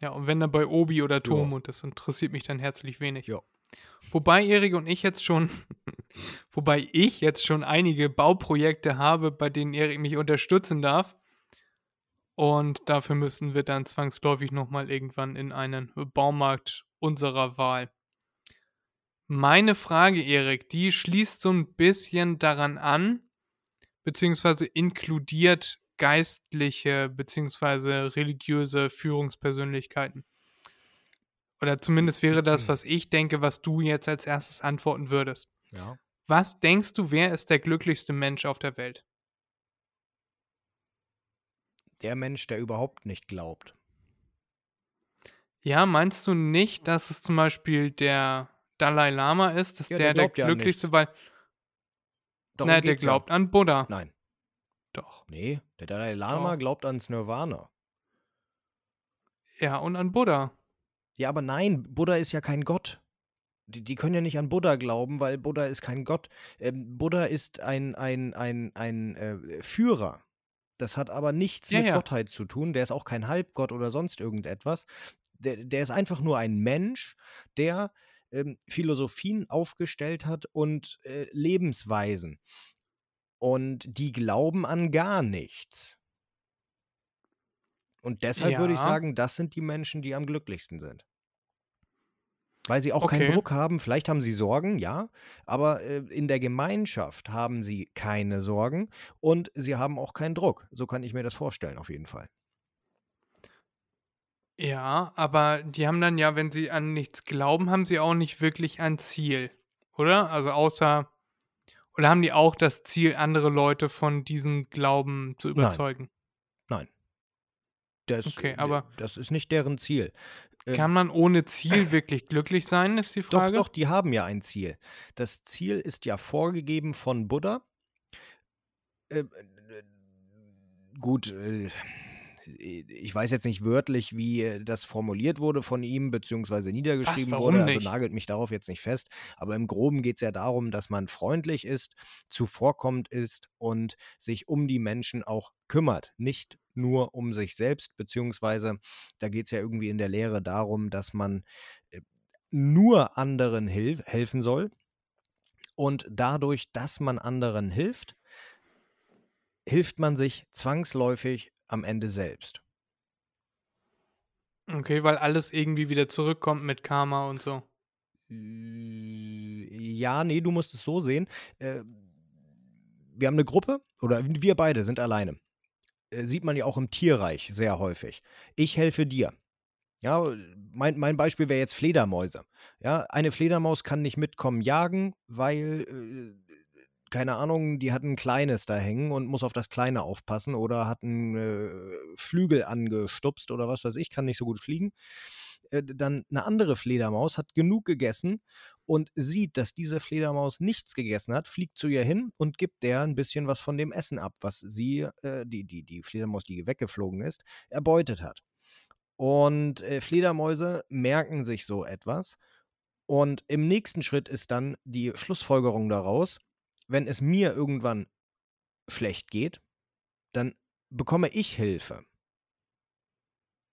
Ja, und wenn dann bei Obi oder
Ja.
Tom und das interessiert mich dann herzlich wenig.
Ja.
Wobei Erik und ich jetzt schon, wobei ich jetzt schon einige Bauprojekte habe, bei denen Erik mich unterstützen darf. Und dafür müssen wir dann zwangsläufig nochmal irgendwann in einen Baumarkt unserer Wahl. Meine Frage, Erik, die schließt so ein bisschen daran an, beziehungsweise inkludiert geistliche, beziehungsweise religiöse Führungspersönlichkeiten. Oder zumindest wäre das, was ich denke, was du jetzt als erstes antworten würdest.
Ja.
Was denkst du, wer ist der glücklichste Mensch auf der Welt?
Der Mensch, der überhaupt nicht glaubt.
Ja, meinst du nicht, dass es zum Beispiel der Dalai Lama ist, dass
Ja,
der
der
der,
ja
glücklichste, weil
Darum
na, der glaubt
Ja.
an Buddha.
Nein.
Doch.
Nee, der Dalai Lama
Doch.
glaubt ans Nirvana.
Ja, und an Buddha.
Ja, aber nein, Buddha ist ja kein Gott. Die, die können ja nicht an Buddha glauben, weil Buddha ist kein Gott. Ähm, Buddha ist ein, ein, ein, ein äh, Führer. Das hat aber nichts
Ja,
mit
ja.
Gottheit zu tun. Der ist auch kein Halbgott oder sonst irgendetwas. Der, der ist einfach nur ein Mensch, der ähm, Philosophien aufgestellt hat und äh, Lebensweisen. Und die glauben an gar nichts. Und deshalb würde ich
Ja.
sagen, das sind die Menschen, die am glücklichsten sind. Weil sie auch keinen
Okay.
Druck haben. Vielleicht haben sie Sorgen, ja. Aber äh, in der Gemeinschaft haben sie keine Sorgen und sie haben auch keinen Druck. So kann ich mir das vorstellen, auf jeden Fall.
Ja, aber die haben dann ja, wenn sie an nichts glauben, haben sie auch nicht wirklich ein Ziel, oder? Also außer, oder haben die auch das Ziel, andere Leute von diesem Glauben zu überzeugen?
Nein. Das,
Okay,
äh,
aber-
das ist nicht deren Ziel. Ähm,
Kann man ohne Ziel wirklich glücklich sein, ist die
Doch,
Frage?
doch, die haben ja ein Ziel. Das Ziel ist ja vorgegeben von Buddha. Äh, äh, gut, äh, ich weiß jetzt nicht wörtlich, wie äh, das formuliert wurde von ihm, beziehungsweise niedergeschrieben
warum
wurde. Also
nicht?
nagelt mich darauf jetzt nicht fest. Aber im Groben geht es ja darum, dass man freundlich ist, zuvorkommend ist und sich um die Menschen auch kümmert. Nicht nur um sich selbst, beziehungsweise da geht es ja irgendwie in der Lehre darum, dass man äh, nur anderen hilf helfen soll. Und dadurch, dass man anderen hilft, hilft man sich zwangsläufig am Ende selbst.
Okay, weil alles irgendwie wieder zurückkommt mit Karma und so.
Äh, Ja, nee, du musst es so sehen. Äh, Wir haben eine Gruppe oder wir beide sind alleine. Äh, Sieht man ja auch im Tierreich sehr häufig. Ich helfe dir. Ja, mein, mein Beispiel wäre jetzt Fledermäuse. Ja, eine Fledermaus kann nicht mitkommen jagen, weil, keine Ahnung, die hat ein kleines da hängen und muss auf das Kleine aufpassen oder hat einen äh, Flügel angestupst oder was weiß ich, kann nicht so gut fliegen. Äh, dann eine andere Fledermaus hat genug gegessen und sieht, dass diese Fledermaus nichts gegessen hat, fliegt zu ihr hin und gibt der ein bisschen was von dem Essen ab, was sie, äh, die, die, die Fledermaus, die weggeflogen ist, erbeutet hat. Und äh, Fledermäuse merken sich so etwas. Und im nächsten Schritt ist dann die Schlussfolgerung daraus, wenn es mir irgendwann schlecht geht, dann bekomme ich Hilfe.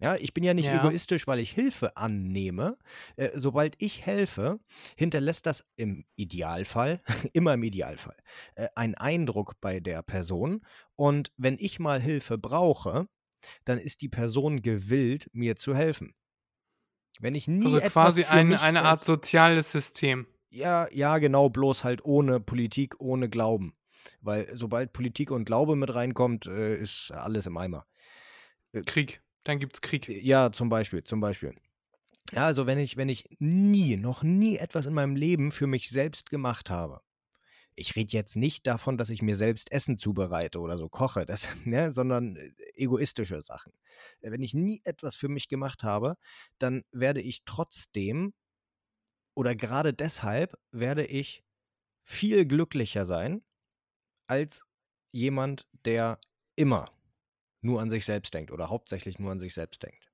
Ja, ich bin ja nicht
Ja.
egoistisch, weil ich Hilfe annehme. Äh, sobald ich helfe, hinterlässt das im Idealfall, immer im Idealfall, äh, einen Eindruck bei der Person. Und wenn ich mal Hilfe brauche, dann ist die Person gewillt, mir zu helfen. Wenn ich nie
Also
etwas
quasi ein, eine Art soziales System.
Ja, ja, genau, bloß halt ohne Politik, ohne Glauben. Weil sobald Politik und Glaube mit reinkommt, äh, ist alles im Eimer.
Krieg. Dann gibt's Krieg.
Ja, zum Beispiel, zum Beispiel. Ja, also wenn ich, wenn ich nie, noch nie etwas in meinem Leben für mich selbst gemacht habe. Ich rede jetzt nicht davon, dass ich mir selbst Essen zubereite oder so koche, das, ne, sondern egoistische Sachen. Äh, Wenn ich nie etwas für mich gemacht habe, dann werde ich trotzdem oder gerade deshalb werde ich viel glücklicher sein als jemand, der immer nur an sich selbst denkt oder hauptsächlich nur an sich selbst denkt.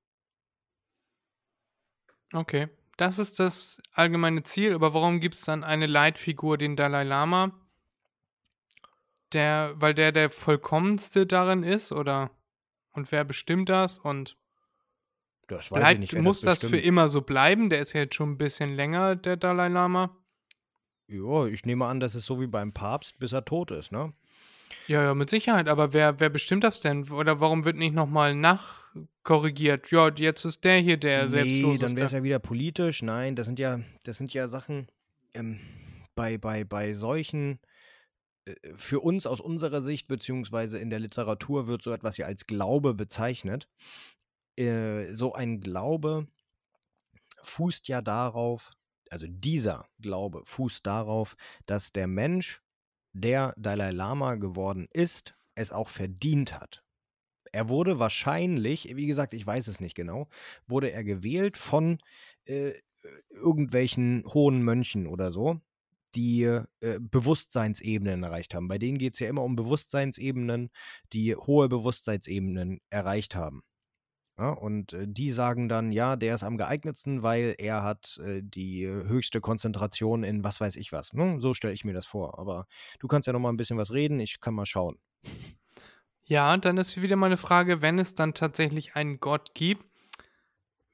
Okay. Das ist das allgemeine Ziel, aber warum gibt es dann eine Leitfigur, den Dalai Lama? Der, weil der der vollkommenste darin ist, oder? Und wer bestimmt das? Und
Das weiß ich
bleibt,
nicht, wer
muss das,
das
für immer so bleiben? Der ist ja jetzt schon ein bisschen länger, der Dalai Lama.
Ja, ich nehme an, das ist so wie beim Papst, bis er tot ist, ne?
Ja, ja, mit Sicherheit. Aber wer, wer bestimmt das denn? Oder warum wird nicht nochmal nachkorrigiert? Ja, jetzt ist der hier der
nee,
selbstloseste.
dann wäre es ja wieder politisch. Nein, das sind ja, das sind ja Sachen ähm, bei, bei, bei solchen, äh, für uns aus unserer Sicht, beziehungsweise in der Literatur wird so etwas ja als Glaube bezeichnet. Äh, so ein Glaube fußt ja darauf, also dieser Glaube fußt darauf, dass der Mensch, der Dalai Lama geworden ist, es auch verdient hat. Er wurde wahrscheinlich, wie gesagt, ich weiß es nicht genau, wurde er gewählt von äh, irgendwelchen hohen Mönchen oder so, die äh, Bewusstseinsebenen erreicht haben. Bei denen geht es ja immer um Bewusstseinsebenen, die hohe Bewusstseinsebenen erreicht haben. Ja, und äh, die sagen dann, ja, der ist am geeignetsten, weil er hat äh, die höchste Konzentration in was weiß ich was. Ne? So stelle ich mir das vor. Aber du kannst ja noch mal ein bisschen was reden, ich kann mal schauen.
Ja, dann ist wieder meine Frage, wenn es dann tatsächlich einen Gott gibt,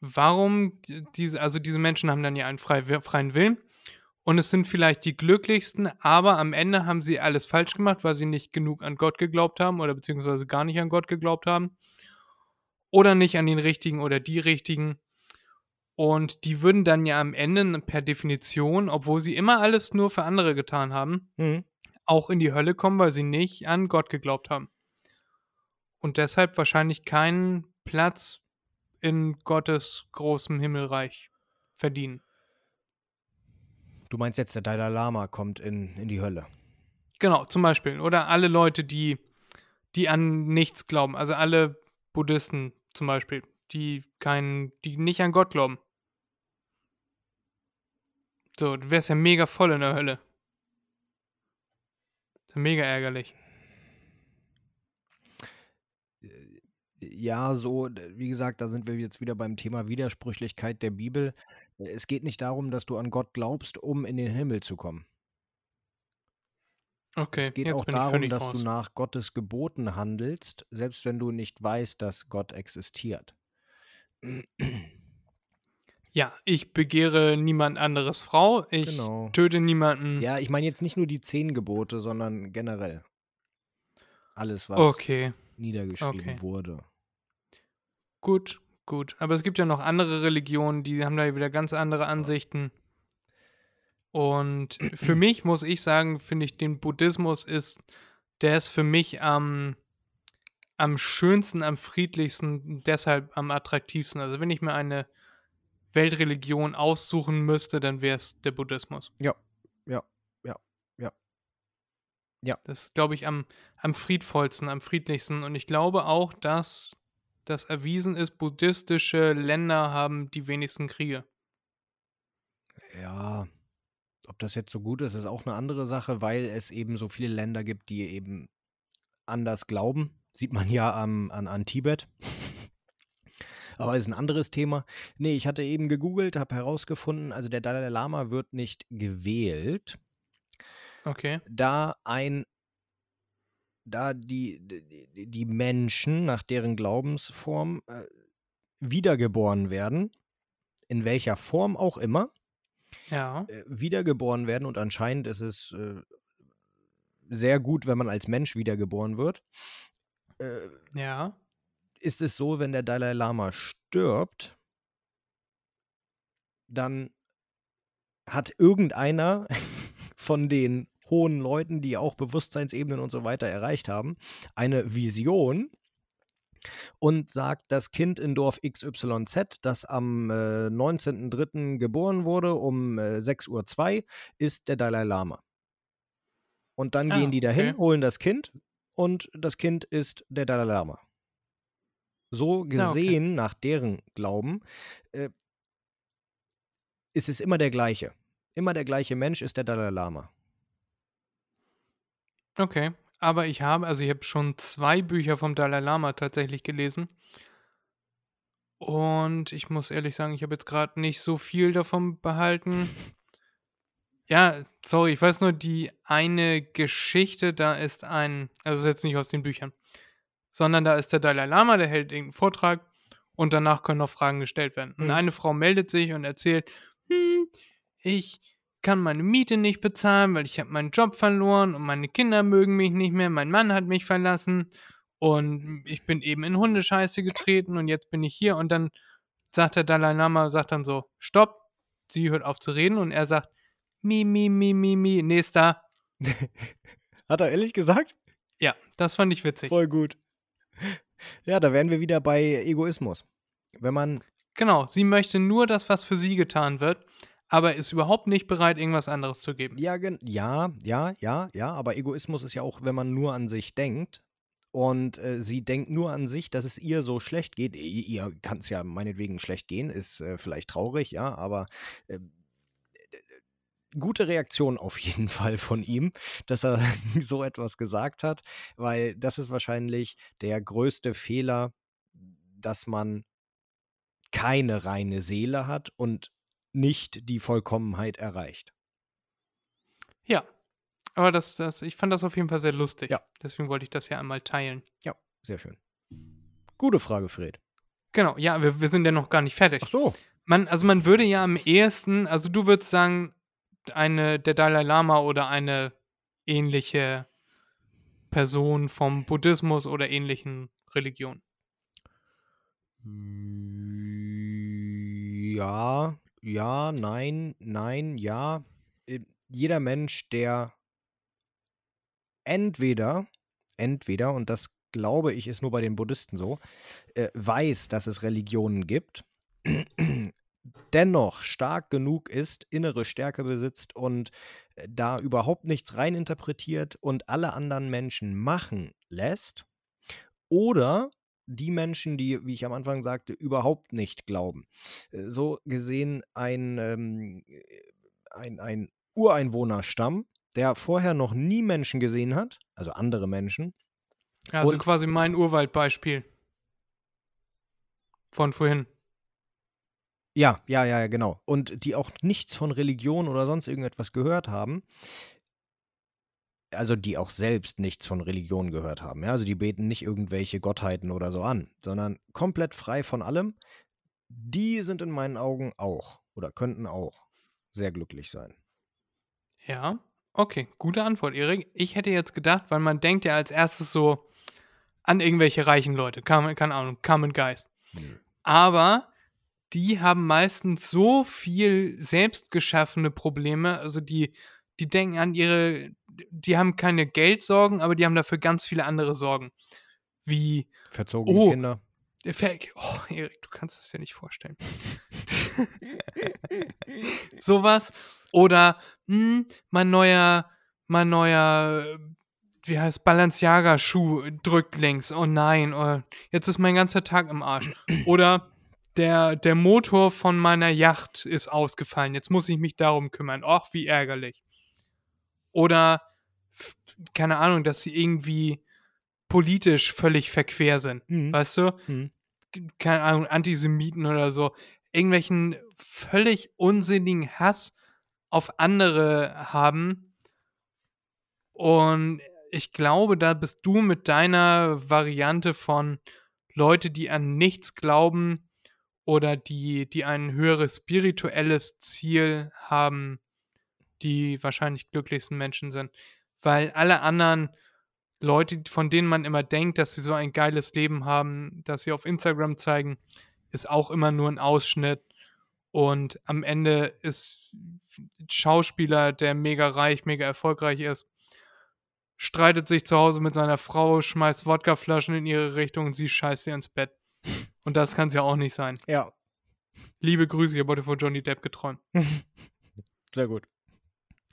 warum diese, also diese Menschen haben dann ja einen frei, freien Willen und es sind vielleicht die glücklichsten, aber am Ende haben sie alles falsch gemacht, weil sie nicht genug an Gott geglaubt haben oder beziehungsweise gar nicht an Gott geglaubt haben oder nicht an den richtigen oder die richtigen. Und die würden dann ja am Ende per Definition, obwohl sie immer alles nur für andere getan haben,
Mhm.
auch in die Hölle kommen, weil sie nicht an Gott geglaubt haben. Und deshalb wahrscheinlich keinen Platz in Gottes großem Himmelreich verdienen.
Du meinst jetzt, der Dalai Lama kommt in, in die Hölle.
Genau, zum Beispiel. Oder alle Leute, die, die an nichts glauben. Also alle Buddhisten zum Beispiel, die keinen, die nicht an Gott glauben. So, du wärst ja mega voll in der Hölle. Mega ärgerlich.
Ja, so, wie gesagt, da sind wir jetzt wieder beim Thema Widersprüchlichkeit der Bibel. Es geht nicht darum, dass du an Gott glaubst, um in den Himmel zu kommen.
Okay,
es geht
jetzt
auch darum, dass
raus.
du nach Gottes Geboten handelst, selbst wenn du nicht weißt, dass Gott existiert.
Ja, ich begehre niemand anderes Frau, ich
Genau.
töte niemanden.
Ja, ich meine jetzt nicht nur die zehn Gebote, sondern generell. Alles, was
Okay,
niedergeschrieben
okay.
wurde.
gut, gut. Aber es gibt ja noch andere Religionen, die haben da ja wieder ganz andere Ansichten. Und für mich muss ich sagen, finde ich, den Buddhismus ist, der ist für mich am, am schönsten, am friedlichsten, deshalb am attraktivsten. Also wenn ich mir eine Weltreligion aussuchen müsste, dann wäre es der Buddhismus.
Ja, ja, ja, ja. Ja.
Das ist, glaube ich, am, am friedvollsten, am friedlichsten. Und ich glaube auch, dass das erwiesen ist, buddhistische Länder haben die wenigsten Kriege.
Ja, ob das jetzt so gut ist, ist auch eine andere Sache, weil es eben so viele Länder gibt, die eben anders glauben. Sieht man ja am, an, an Tibet. Aber ist ein anderes Thema. Nee, ich hatte eben gegoogelt, habe herausgefunden, also der Dalai Lama wird nicht gewählt,
Okay.
da ein da die, die, die Menschen nach deren Glaubensform äh, wiedergeboren werden, in welcher Form auch immer,
Ja.
äh, wiedergeboren werden und anscheinend ist es äh, sehr gut, wenn man als Mensch wiedergeboren wird. Äh,
Ja.
ist es so, wenn der Dalai Lama stirbt, dann hat irgendeiner von den hohen Leuten, die auch Bewusstseinsebenen und so weiter erreicht haben, eine Vision und sagt, das Kind in Dorf XYZ, das am äh, 19.03. geboren wurde um äh, 6.02 Uhr, ist der Dalai Lama. Und dann
Ah,
gehen die dahin,
okay.
holen das Kind und das Kind ist der Dalai Lama. So
Ja, okay.
gesehen, nach deren Glauben, äh, ist es immer der gleiche. Immer der gleiche Mensch ist der Dalai Lama.
Okay. Aber ich habe, also ich habe schon zwei Bücher vom Dalai Lama tatsächlich gelesen. Und ich muss ehrlich sagen, ich habe jetzt gerade nicht so viel davon behalten. Ja, sorry, ich weiß nur, die eine Geschichte, da ist ein, also jetzt nicht aus den Büchern, sondern da ist der Dalai Lama, der hält irgendeinen Vortrag und danach können noch Fragen gestellt werden. Und
Mhm.
eine Frau meldet sich und erzählt, hm, ich kann meine Miete nicht bezahlen, weil ich habe meinen Job verloren und meine Kinder mögen mich nicht mehr, mein Mann hat mich verlassen und ich bin eben in Hundescheiße getreten und jetzt bin ich hier und dann sagt der Dalai Lama, sagt dann so, stopp, sie hört auf zu reden und er sagt, mi, mi, mi, mi, mi, nächster.
Hat er ehrlich gesagt?
Ja, das fand ich witzig.
Voll gut. Ja, da wären wir wieder bei Egoismus. Wenn man,
Genau, sie möchte nur das, was für sie getan wird, aber ist überhaupt nicht bereit, irgendwas anderes zu geben.
ja, ja, ja, ja, ja, aber Egoismus ist ja auch, wenn man nur an sich denkt. Und äh, sie denkt nur an sich, dass es ihr so schlecht geht. I- Ihr kann es ja meinetwegen schlecht gehen, ist äh, vielleicht traurig, ja, aber äh, gute Reaktion auf jeden Fall von ihm, dass er so etwas gesagt hat, weil das ist wahrscheinlich der größte Fehler, dass man keine reine Seele hat und nicht die Vollkommenheit erreicht.
Ja, aber das, das, ich fand das auf jeden Fall sehr lustig.
Ja.
Deswegen wollte ich das ja einmal teilen.
Ja, sehr schön. Gute Frage, Fred.
Genau, ja, wir, wir sind ja noch gar nicht fertig.
Ach so.
Man, also man würde ja am ehesten, also du würdest sagen, eine, der Dalai Lama oder eine ähnliche Person vom Buddhismus oder ähnlichen Religionen.
Ja, ja, nein, nein, ja. Äh, Jeder Mensch, der entweder, entweder, und das glaube ich, ist nur bei den Buddhisten so, äh, weiß, dass es Religionen gibt, dennoch stark genug ist, innere Stärke besitzt und äh, da überhaupt nichts reininterpretiert und alle anderen Menschen machen lässt, oder die Menschen, die, wie ich am Anfang sagte, überhaupt nicht glauben. Äh, So gesehen ein, ähm, äh, ein, ein Ureinwohnerstamm, der vorher noch nie Menschen gesehen hat, also andere Menschen.
Also
Und-
quasi mein Urwaldbeispiel. Von vorhin.
Ja, ja, ja, ja, genau. Und die auch nichts von Religion oder sonst irgendetwas gehört haben. Also die auch selbst nichts von Religion gehört haben. Ja? Also die beten nicht irgendwelche Gottheiten oder so an, sondern komplett frei von allem. Die sind in meinen Augen auch oder könnten auch sehr glücklich sein.
Ja, okay, gute Antwort, Erik. Ich hätte jetzt gedacht, weil man denkt ja als erstes so an irgendwelche reichen Leute, keine, keine Ahnung, Common Geist. Aber die haben meistens so viel selbstgeschaffene Probleme, also die, die denken an ihre, die haben keine Geldsorgen, aber die haben dafür ganz viele andere Sorgen. Wie
Verzogene
Oh.
Kinder.
der Ver Oh, Erik, du kannst es dir nicht vorstellen. Sowas. Oder hm, mein neuer, mein neuer, wie heißt Balenciaga-Schuh drückt links. Oh nein, oh, jetzt ist mein ganzer Tag im Arsch. Oder der, der Motor von meiner Yacht ist ausgefallen. Jetzt muss ich mich darum kümmern. Och, wie ärgerlich. Oder, keine Ahnung, dass sie irgendwie politisch völlig verquer sind.
Mhm.
Weißt du?
Mhm.
keine Ahnung, Antisemiten oder so, irgendwelchen völlig unsinnigen Hass auf andere haben. Und ich glaube, da bist du mit deiner Variante von Leute, die an nichts glauben oder die, die ein höheres spirituelles Ziel haben, die wahrscheinlich glücklichsten Menschen sind. Weil alle anderen Leute, von denen man immer denkt, dass sie so ein geiles Leben haben, das sie auf Instagram zeigen, ist auch immer nur ein Ausschnitt. Und am Ende ist Schauspieler, der mega reich, mega erfolgreich ist, streitet sich zu Hause mit seiner Frau, schmeißt Wodkaflaschen in ihre Richtung und sie scheißt ihr ins Bett. Und das kann es ja auch nicht sein.
Ja,
Liebe Grüße, ich habe heute vor Johnny Depp geträumt.
sehr gut.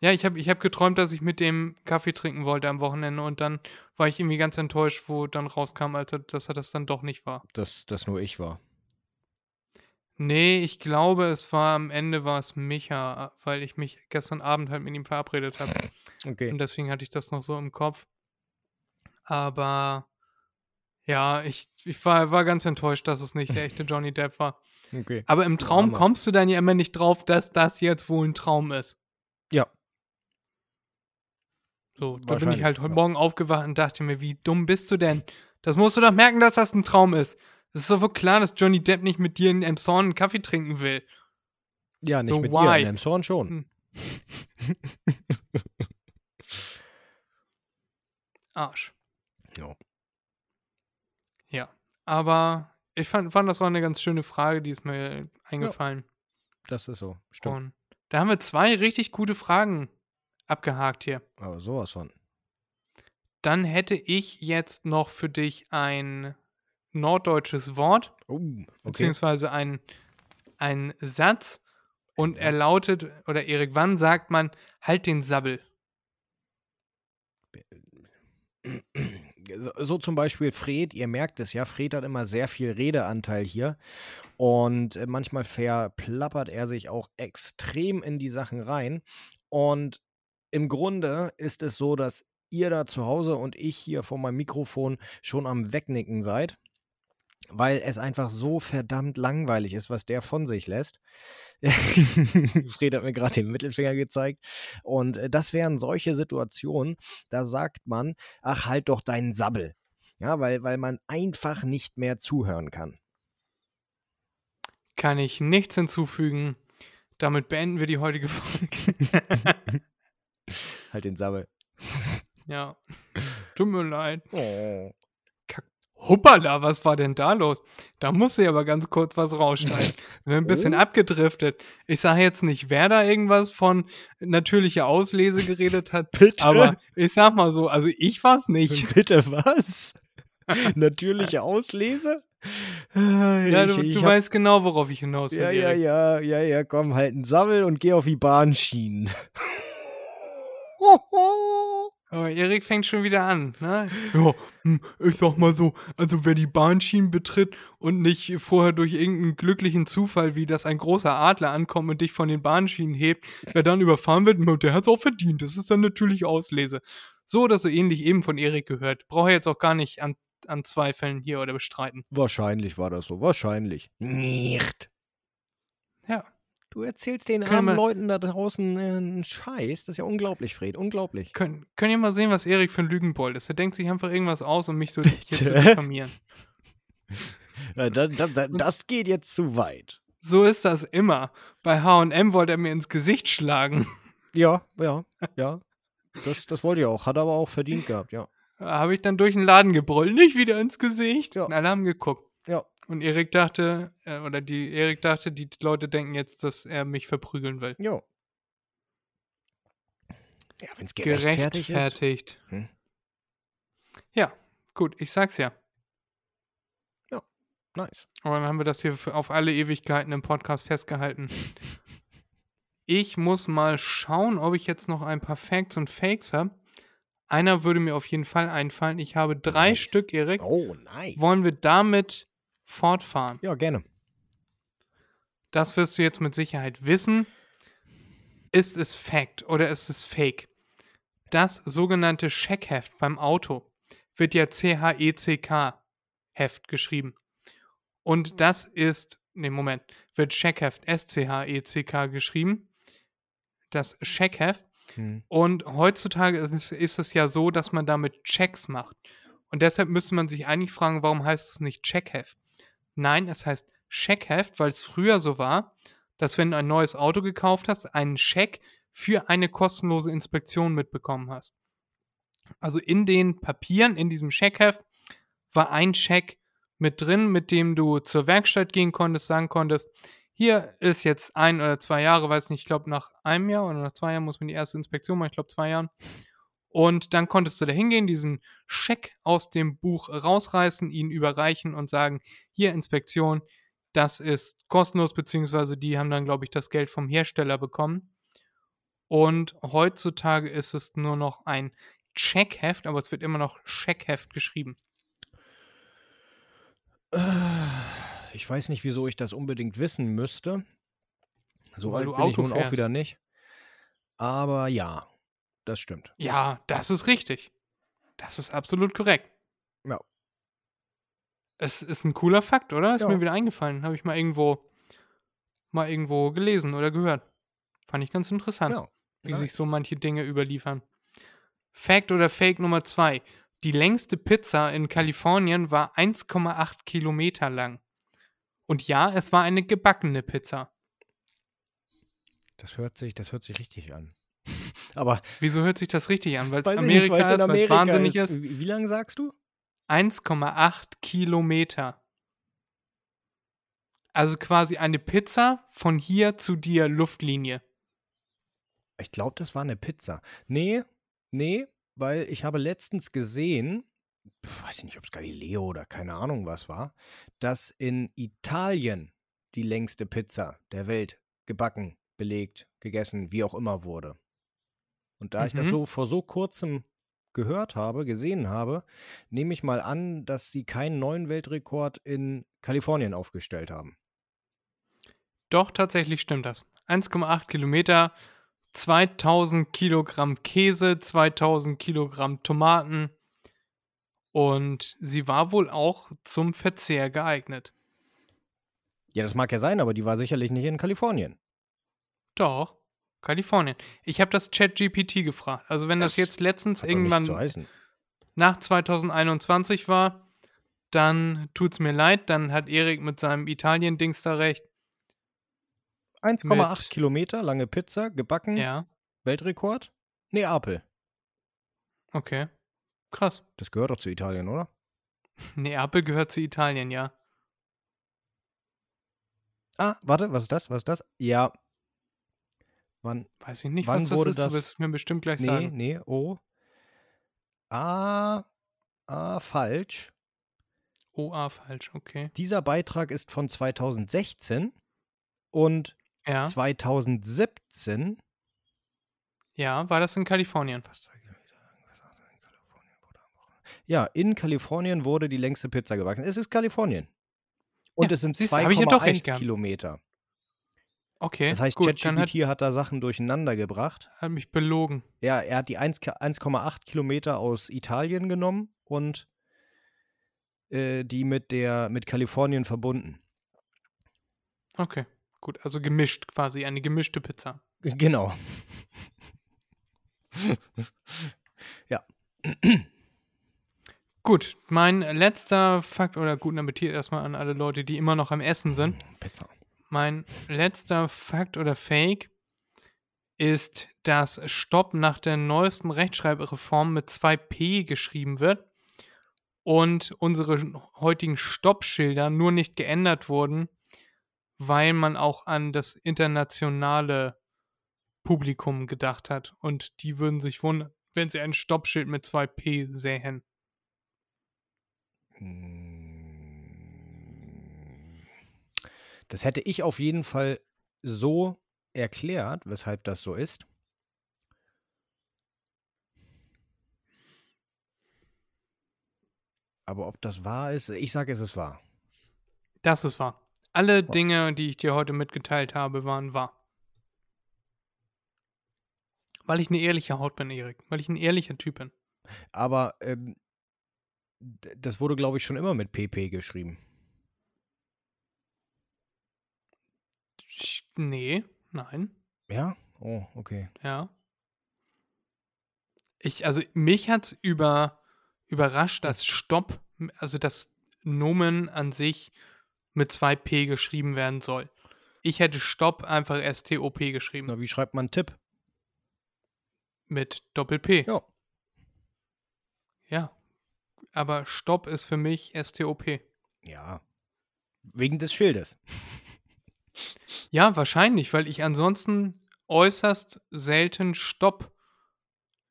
Ja, ich habe ich hab geträumt, dass ich mit dem Kaffee trinken wollte am Wochenende und dann war ich irgendwie ganz enttäuscht, wo dann rauskam, als er, dass er das dann doch nicht war.
Dass das nur ich war.
Nee, ich glaube, es war am Ende war es Micha, weil ich mich gestern Abend halt mit ihm verabredet habe.
Okay.
Und deswegen hatte ich das noch so im Kopf. Aber ja, ich, ich war, war ganz enttäuscht, dass es nicht der echte Johnny Depp war.
Okay.
Aber im Traum
Armer.
kommst du dann ja immer nicht drauf, dass das jetzt wohl ein Traum ist.
Ja.
So, da bin ich halt heute
ja.
Morgen aufgewacht und dachte mir, wie dumm bist du denn? Das musst du doch merken, dass das ein Traum ist. Es ist doch wohl klar, dass Johnny Depp nicht mit dir in Emshorn einen Kaffee trinken will.
Ja, nicht
So,
mit
why?
dir, in Elmshorn schon.
Hm. Arsch.
Ja.
Ja. Aber ich fand, fand, das war eine ganz schöne Frage, die ist mir eingefallen.
Das ist so. Stimmt.
Und da haben wir zwei richtig gute Fragen abgehakt hier.
Aber sowas von.
Dann hätte ich jetzt noch für dich ein norddeutsches Wort,
Oh, okay.
beziehungsweise ein, ein Satz. Und er lautet, oder Erik, wann sagt man, halt den Sabbel?
So, so zum Beispiel Fred, ihr merkt es ja, Fred hat immer sehr viel Redeanteil hier. Und äh, manchmal verplappert er sich auch extrem in die Sachen rein. Und im Grunde ist es so, dass ihr da zu Hause und ich hier vor meinem Mikrofon schon am Wegnicken seid, weil es einfach so verdammt langweilig ist, was der von sich lässt. Fred hat mir gerade den Mittelfinger gezeigt. Und äh, das wären solche Situationen, da sagt man, ach, halt doch deinen Sabbel. Ja, weil, weil man einfach nicht mehr zuhören kann.
Kann ich nichts hinzufügen. Damit beenden wir die heutige Folge.
Halt den Sabbel.
ja. Tut mir leid.
Oh.
Hoppala, was war denn da los? Da musste ich aber ganz kurz was rausschneiden. Wir sind ein bisschen
Oh.
abgedriftet. Ich sage jetzt nicht, wer da irgendwas von natürlicher Auslese geredet hat,
Bitte?
aber ich sag mal so, also ich war's nicht.
Bitte was? Natürliche Auslese?
Ja, du,
Ich- ich
du
hab-
weißt genau, worauf ich hinaus will.
Ja, ja, ja, ja, ja, komm, halt einen Sabbel und geh auf die Bahnschienen.
Aber Erik fängt schon wieder an. Ne? Ja, hm, ich sag mal so, also wer die Bahnschienen betritt und nicht vorher durch irgendeinen glücklichen Zufall, wie dass ein großer Adler ankommt und dich von den Bahnschienen hebt, wer dann überfahren wird, der hat's auch verdient. Das ist dann natürlich Auslese. So oder so ähnlich eben von Erik gehört. Brauche jetzt auch gar nicht an, an Zweifeln hier oder bestreiten.
Wahrscheinlich war das so, wahrscheinlich. Nicht. Du erzählst den
Können
armen
wir-
Leuten da draußen äh, einen Scheiß. Das ist ja unglaublich, Fred, unglaublich.
Können, könnt ihr mal sehen, was Erik für ein Lügenbold ist? Er denkt sich einfach irgendwas aus, um mich so hier zu diffamieren.
Da, da, da, das geht jetzt zu weit.
So ist das immer. Bei HM wollte er mir ins Gesicht schlagen.
Ja, ja, ja. Das, das wollte ich auch. Hat aber auch verdient gehabt, ja.
Habe ich dann durch den Laden gebrüllt, nicht wieder ins Gesicht.
Ja.
Und alle haben geguckt.
Ja.
Und Erik dachte, äh, oder die Erik dachte, die Leute denken jetzt, dass er mich verprügeln will.
Jo. Ja, wenn es gerechtfertigt,
Gerechtfertigt.
ist. Hm.
Ja, gut, ich sag's ja.
Nice.
Und dann haben wir das hier für- auf alle Ewigkeiten im Podcast festgehalten. Ich muss mal schauen, ob ich jetzt noch ein paar Facts und Fakes habe. Einer würde mir auf jeden Fall einfallen. Ich habe drei
Nice.
Stück, Erik.
Oh, nice.
Wollen wir damit fortfahren?
Ja, gerne.
Das wirst du jetzt mit Sicherheit wissen. Ist es Fact oder ist es Fake? Das sogenannte Scheckheft beim Auto wird ja C-H-E-C-K-Heft geschrieben. Und das ist, ne, Moment, wird Scheckheft S-C-H-E-C-K geschrieben. Das Scheckheft.
Hm.
Und heutzutage ist es, ist es ja so, dass man damit Checks macht. Und deshalb müsste man sich eigentlich fragen, warum heißt es nicht Checkheft? Nein, es heißt Scheckheft, weil es früher so war, dass wenn du ein neues Auto gekauft hast, einen Scheck für eine kostenlose Inspektion mitbekommen hast. Also in den Papieren, in diesem Scheckheft, war ein Scheck mit drin, mit dem du zur Werkstatt gehen konntest, sagen konntest, hier ist jetzt ein oder zwei Jahre, weiß nicht, ich glaube nach einem Jahr oder nach zwei Jahren muss man die erste Inspektion machen, ich glaube zwei Jahren. Und dann konntest du da hingehen, diesen Scheck aus dem Buch rausreißen, ihn überreichen und sagen, hier Inspektion, das ist kostenlos, beziehungsweise die haben dann, glaube ich, das Geld vom Hersteller bekommen. Und heutzutage ist es nur noch ein Checkheft, aber es wird immer noch Checkheft geschrieben.
Ich weiß nicht, wieso ich das unbedingt wissen müsste. So
Weil
alt bin ich
Auto
nun auch
fährst.
wieder nicht. Aber ja, das stimmt.
Ja, das ist richtig. Das ist absolut korrekt.
Ja.
Es ist ein cooler Fakt, oder? Ist
Ja.
mir wieder eingefallen. Habe ich mal irgendwo mal irgendwo gelesen oder gehört. Fand ich ganz interessant,
Ja.
wie
nice.
sich so manche Dinge überliefern. Fact oder Fake Nummer zwei: Die längste Pizza in Kalifornien war 1,8 Kilometer lang. Und ja, es war eine gebackene Pizza.
Das hört sich, das hört sich richtig an. Aber
Wieso hört sich das richtig an? Weil es Amerika
nicht,
ist, weil es wahnsinnig
ist.
ist?
Wie, wie lange sagst du?
1,8 Kilometer. Also quasi eine Pizza von hier zu dir Luftlinie.
Ich glaube, das war eine Pizza. Nee, nee, weil ich habe letztens gesehen, weiß ich nicht, ob es Galileo oder keine Ahnung was war, dass in Italien die längste Pizza der Welt gebacken, belegt, gegessen, wie auch immer wurde. Und da ich das
Mhm.
so vor so kurzem gehört habe, gesehen habe, nehme ich mal an, dass sie keinen neuen Weltrekord in Kalifornien aufgestellt haben.
Doch, tatsächlich stimmt das. 1,8 Kilometer, 2000 Kilogramm Käse, 2000 Kilogramm Tomaten. Und sie war wohl auch zum Verzehr geeignet.
Ja, das mag ja sein, aber die war sicherlich nicht in Kalifornien.
Doch, Kalifornien. Ich habe das Chat-GPT gefragt. Also wenn das,
Das
jetzt letztens irgendwann nach 2021 war, dann tut's mir leid, dann hat Erik mit seinem Italien-Dings da recht.
1,8
mit-
Kilometer lange Pizza, gebacken,
Ja,
Weltrekord? Neapel.
okay. Krass.
Das gehört doch zu Italien, oder?
Neapel gehört zu Italien, ja.
Ah, warte, was ist das? Was ist das? Ja. Wann?
Weiß ich nicht,
Wann
was das
wurde
ist,
das-
du wirst es mir bestimmt gleich
Nee,
sagen.
nee, oh. Ah, ah, falsch.
OA falsch, okay.
Dieser Beitrag ist von 2016 und
Ja,
2017.
ja, war das in Kalifornien?
Ja, in Kalifornien wurde die längste Pizza gebacken. Es ist Kalifornien. Und
Ja,
es sind
siehst du, hab ich ja doch recht
2,1
gehabt.
Kilometer.
Okay,
Das heißt,
dann hat,
ChatGPT hat da Sachen durcheinander gebracht.
hat mich belogen.
Ja, er hat die 1 Ki- 1,8 Kilometer aus Italien genommen und äh, die mit der mit Kalifornien verbunden.
Okay, gut, also gemischt quasi, eine gemischte Pizza.
Genau.
Gut, mein letzter Fakt, oder guten Appetit erstmal an alle Leute, die immer noch am Essen sind.
Pizza.
Mein letzter Fakt oder Fake ist, dass Stopp nach der neuesten Rechtschreibreform mit 2P geschrieben wird und unsere heutigen Stoppschilder nur nicht geändert wurden, weil man auch an das internationale Publikum gedacht hat. Und die würden sich wundern, wenn sie ein Stoppschild mit 2P sähen.
Das hätte ich auf jeden Fall so erklärt, weshalb das so ist. Aber ob das wahr ist, ich sage, es ist wahr.
Das ist wahr. Alle Dinge, die ich dir heute mitgeteilt habe, waren wahr. Weil ich eine ehrliche Haut bin, Erik. Weil ich ein ehrlicher Typ bin.
Aber ähm, das wurde, glaube ich, schon immer mit PP geschrieben.
Ich, nee, nein,
Ja? Oh, okay.
ja. Ich, also mich hat über, überrascht, dass Stopp, also das Nomen an sich mit 2P geschrieben werden soll. Ich hätte Stopp einfach STOP geschrieben.
Na, wie schreibt man Tipp?
Mit Doppel-P.
Ja.
Ja. Aber Stopp ist für mich STOP.
Ja. Wegen des Schildes.
Ja, wahrscheinlich, weil ich ansonsten äußerst selten Stopp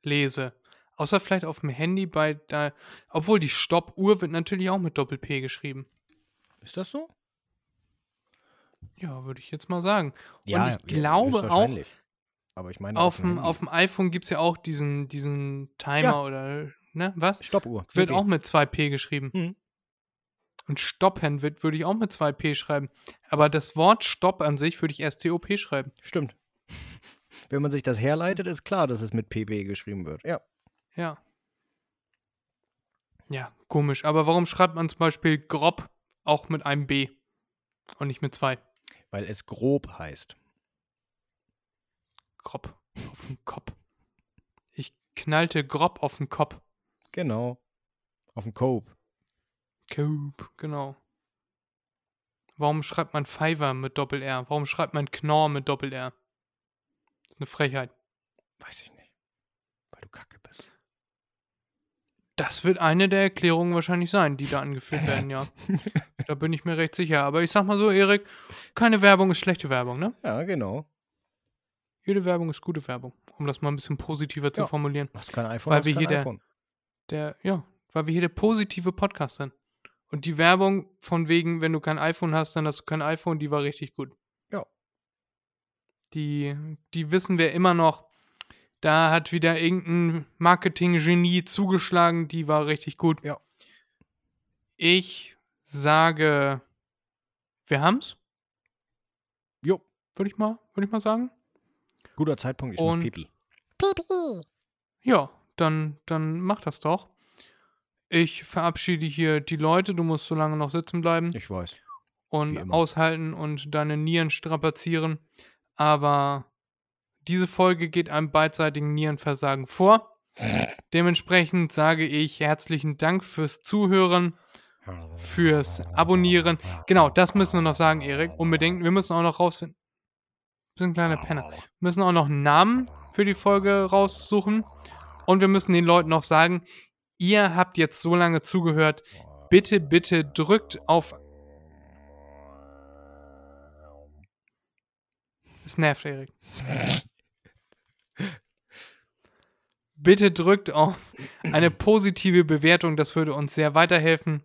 lese. Außer vielleicht auf dem Handy bei da. Obwohl die Stoppuhr wird natürlich auch mit Doppel-P geschrieben.
Ist das so?
Ja, würde ich jetzt mal sagen.
Ja,
Und ich glaube auch.
Aber ich meine,
Auf
dem
auf dem iPhone gibt es ja auch diesen, diesen Timer
Ja.
oder, ne, was?
Stoppuhr.
Wird
PP.
auch mit 2P geschrieben.
Mhm.
Und Stoppen wird, würde ich auch mit 2P schreiben. Aber das Wort Stopp an sich würde ich erst TOP schreiben.
Stimmt. Wenn man sich das herleitet, ist klar, dass es mit PP geschrieben wird. Ja.
Ja. Ja, komisch. Aber warum schreibt man zum Beispiel grob auch mit einem B und nicht mit zwei?
Weil es grob heißt.
Grob auf den Kopf. Ich knallte grob auf den Kopf.
Genau. Auf dem Cope.
Coop, genau. Warum schreibt man Fiverr mit Doppel-R? Warum schreibt man Knorr mit Doppel-R? Das ist eine Frechheit.
Weiß ich nicht. Weil du kacke bist.
Das wird eine der Erklärungen wahrscheinlich sein, die da angeführt werden, ja. da bin ich mir recht sicher. Aber ich sag mal so, Erik, keine Werbung ist schlechte Werbung, ne?
Ja, genau.
Jede Werbung ist gute Werbung, um das mal ein bisschen positiver zu
Ja.
formulieren.
Hast kein iPhone,
Weil wir
kein
hier der-
iPhone.
Der, ja, weil wir hier der positive Podcast sind. Und die Werbung von wegen, wenn du kein iPhone hast, dann hast du kein iPhone, die war richtig gut.
Ja.
Die, die wissen wir immer noch. Da hat wieder irgendein Marketing-Genie zugeschlagen, die war richtig gut.
Ja.
Ich sage, wir haben's,
Jo.
würde ich mal, würde ich mal sagen.
Guter Zeitpunkt, ich
Und-
muss pipi.
Ja, dann, dann mach das doch. Ich verabschiede hier die Leute. Du musst so lange noch sitzen bleiben
Ich weiß.
und aushalten und deine Nieren strapazieren. Aber diese Folge geht einem beidseitigen Nierenversagen vor. Dementsprechend sage ich herzlichen Dank fürs Zuhören, fürs Abonnieren. Genau, das müssen wir noch sagen, Erik. Unbedingt. Wir müssen auch noch rausfinden. Wir sind ein kleiner Penner. Wir müssen auch noch einen Namen für die Folge raussuchen. Und wir müssen den Leuten noch sagen, ihr habt jetzt so lange zugehört. Bitte, bitte drückt auf. Es nervt, Erik. Bitte drückt auf eine positive Bewertung. Das würde uns sehr weiterhelfen.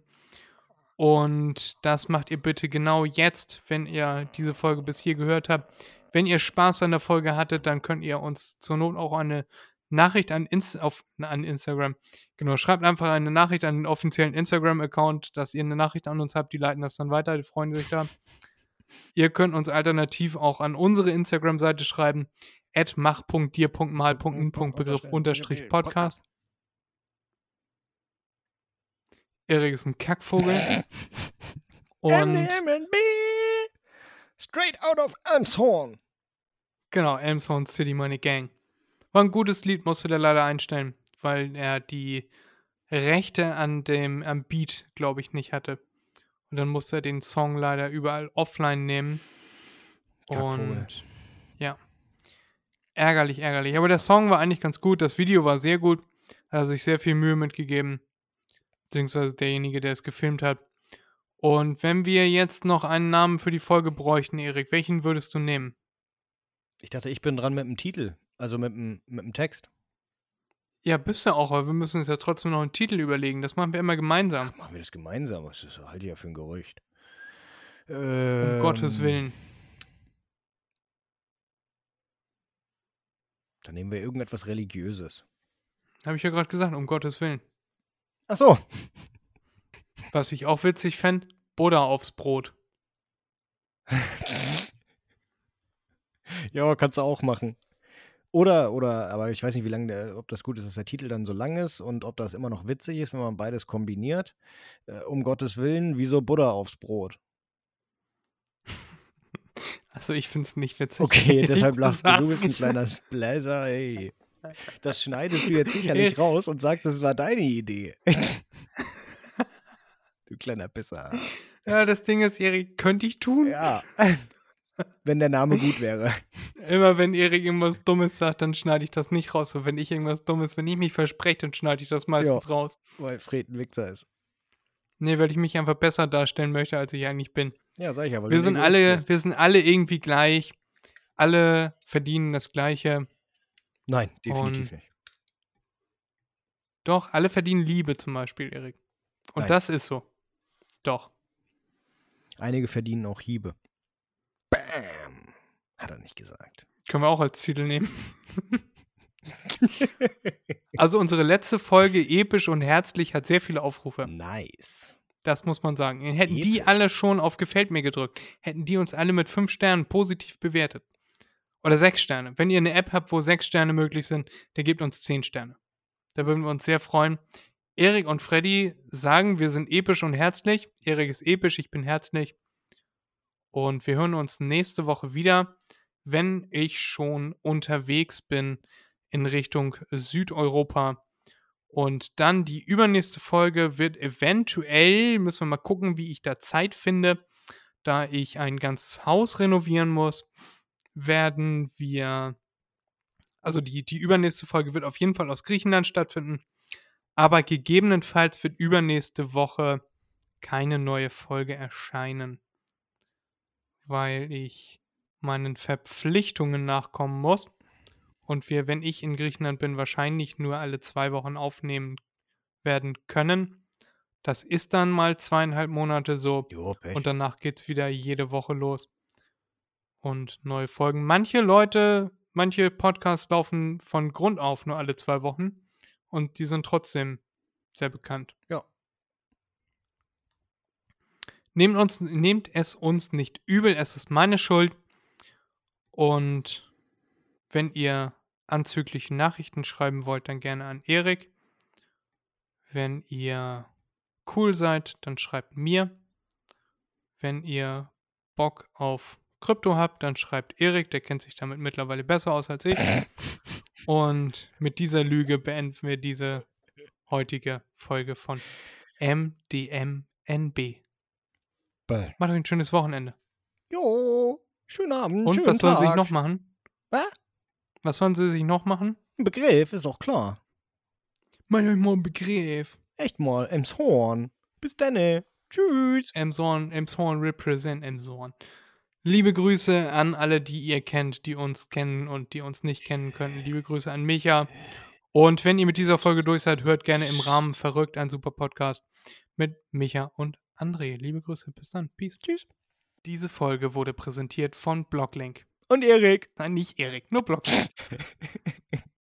Und das macht ihr bitte genau jetzt, wenn ihr diese Folge bis hier gehört habt. Wenn ihr Spaß an der Folge hattet, dann könnt ihr uns zur Not auch eine Nachricht an, Inst auf, an Instagram. Genau, schreibt einfach eine Nachricht an den offiziellen Instagram-Account, dass ihr eine Nachricht an uns habt. Die leiten das dann weiter, die freuen sich da. Ihr könnt uns alternativ auch an unsere Instagram-Seite schreiben, at mach.dir.mal.n.begriff unterstrich Podcast. Erik ist ein Kackvogel. Und
Straight out of Elmshorn.
genau, Elmshorn City, meine Gang. War ein gutes Lied, musste der leider einstellen, weil er die Rechte an dem am Beat, glaube ich, nicht hatte. Und dann musste er den Song leider überall offline nehmen.
Kackvogel.
Und ja. Ärgerlich, ärgerlich. Aber der Song war eigentlich ganz gut. Das Video war sehr gut. Hat er sich sehr viel Mühe mitgegeben. Beziehungsweise derjenige, der es gefilmt hat. Und wenn wir jetzt noch einen Namen für die Folge bräuchten, Erik, welchen würdest du nehmen?
Ich dachte, ich bin dran mit dem Titel. Also mit dem, mit dem Text.
Ja, bist du auch, aber wir müssen uns ja trotzdem noch einen Titel überlegen. Das machen wir immer gemeinsam.
Ach, machen wir das gemeinsam. Das ist, halte ich ja für ein Gerücht.
Um
Ähm,
Gottes Willen.
Dann nehmen wir irgendetwas Religiöses.
Habe ich ja gerade gesagt, um Gottes Willen.
Ach so.
Was ich auch witzig fände, Buddha aufs Brot.
Ja, kannst du auch machen. Oder, oder, aber ich weiß nicht, wie lange der, ob das gut ist, dass der Titel dann so lang ist und ob das immer noch witzig ist, wenn man beides kombiniert. Äh, um Gottes Willen, wieso Buddha aufs Brot?
Also ich finde es nicht witzig.
Okay, deshalb lachst du. Du bist ein kleiner Bläser, ey. Das schneidest du jetzt sicherlich raus und sagst, das war deine Idee. du kleiner Pisser.
Ja, das Ding ist, Erik, könnte ich tun.
Ja. Wenn der Name gut wäre.
Immer wenn Erik irgendwas Dummes sagt, dann schneide ich das nicht raus. Und wenn ich irgendwas Dummes, wenn ich mich verspreche, dann schneide ich das meistens
Ja.
raus.
Weil Fred ein Wichser ist.
Nee, weil ich mich einfach besser darstellen möchte, als ich eigentlich bin.
Ja, sag ich weil
Wir sind alle,
bist.
wir sind alle irgendwie gleich. Alle verdienen das Gleiche.
Nein, definitiv
Und-
nicht.
Doch, alle verdienen Liebe zum Beispiel, Erik. Und
Nein.
das ist so. Doch.
Einige verdienen auch Hiebe. Bam! Hat er nicht gesagt.
Können wir auch als Titel nehmen. also unsere letzte Folge, episch und herzlich, hat sehr viele Aufrufe.
Nice.
Das muss man sagen. Hätten die
Episch.
alle schon auf Gefällt mir gedrückt, hätten die uns alle mit fünf Sternen positiv bewertet. Oder sechs Sterne. Wenn ihr eine App habt, wo sechs Sterne möglich sind, dann gebt uns zehn Sterne. Da würden wir uns sehr freuen. Erik und Freddy sagen, wir sind episch und herzlich. Erik ist episch, ich bin herzlich. Und wir hören uns nächste Woche wieder, wenn ich schon unterwegs bin in Richtung Südeuropa. Und dann die übernächste Folge wird eventuell, müssen wir mal gucken, wie ich da Zeit finde, da ich ein ganzes Haus renovieren muss, werden wir, also die, die übernächste Folge wird auf jeden Fall aus Griechenland stattfinden, aber gegebenenfalls wird übernächste Woche keine neue Folge erscheinen, weil ich meinen Verpflichtungen nachkommen muss und wir, wenn ich in Griechenland bin, wahrscheinlich nur alle zwei Wochen aufnehmen werden können. Das ist dann mal zweieinhalb Monate so
Jo,
und danach geht es wieder jede Woche los. Und neue Folgen. Manche Leute, manche Podcasts laufen von Grund auf nur alle zwei Wochen und die sind trotzdem sehr bekannt.
Ja.
Nehmt, uns, nehmt es uns nicht übel, es ist meine Schuld. Und wenn ihr anzügliche Nachrichten schreiben wollt, dann gerne an Erik. Wenn ihr cool seid, dann schreibt mir. Wenn ihr Bock auf Krypto habt, dann schreibt Erik, der kennt sich damit mittlerweile besser aus als ich. Und mit dieser Lüge beenden wir diese heutige Folge von MDMNB.
Bäh.
Macht euch ein schönes Wochenende.
Jo, schönen Abend.
Und
schönen
was sollen sie sich
Tag.
noch machen?
Was?
Was sollen sie sich noch machen?
Ein Begriff, ist doch klar.
Mach euch mal einen Begriff.
Echt mal, Emshorn. Bis dann. Tschüss.
Emshorn, Emshorn represent Emshorn. Liebe Grüße an alle, die ihr kennt, die uns kennen und die uns nicht kennen können. Liebe Grüße an Micha. Und wenn ihr mit dieser Folge durch seid, hört gerne im Rahmen verrückt ein super Podcast mit Micha und André. Liebe Grüße, bis dann. Peace.
Tschüss.
Diese Folge wurde präsentiert von Blocklink.
Und Erik.
Nein, nicht Erik, nur Blocklink.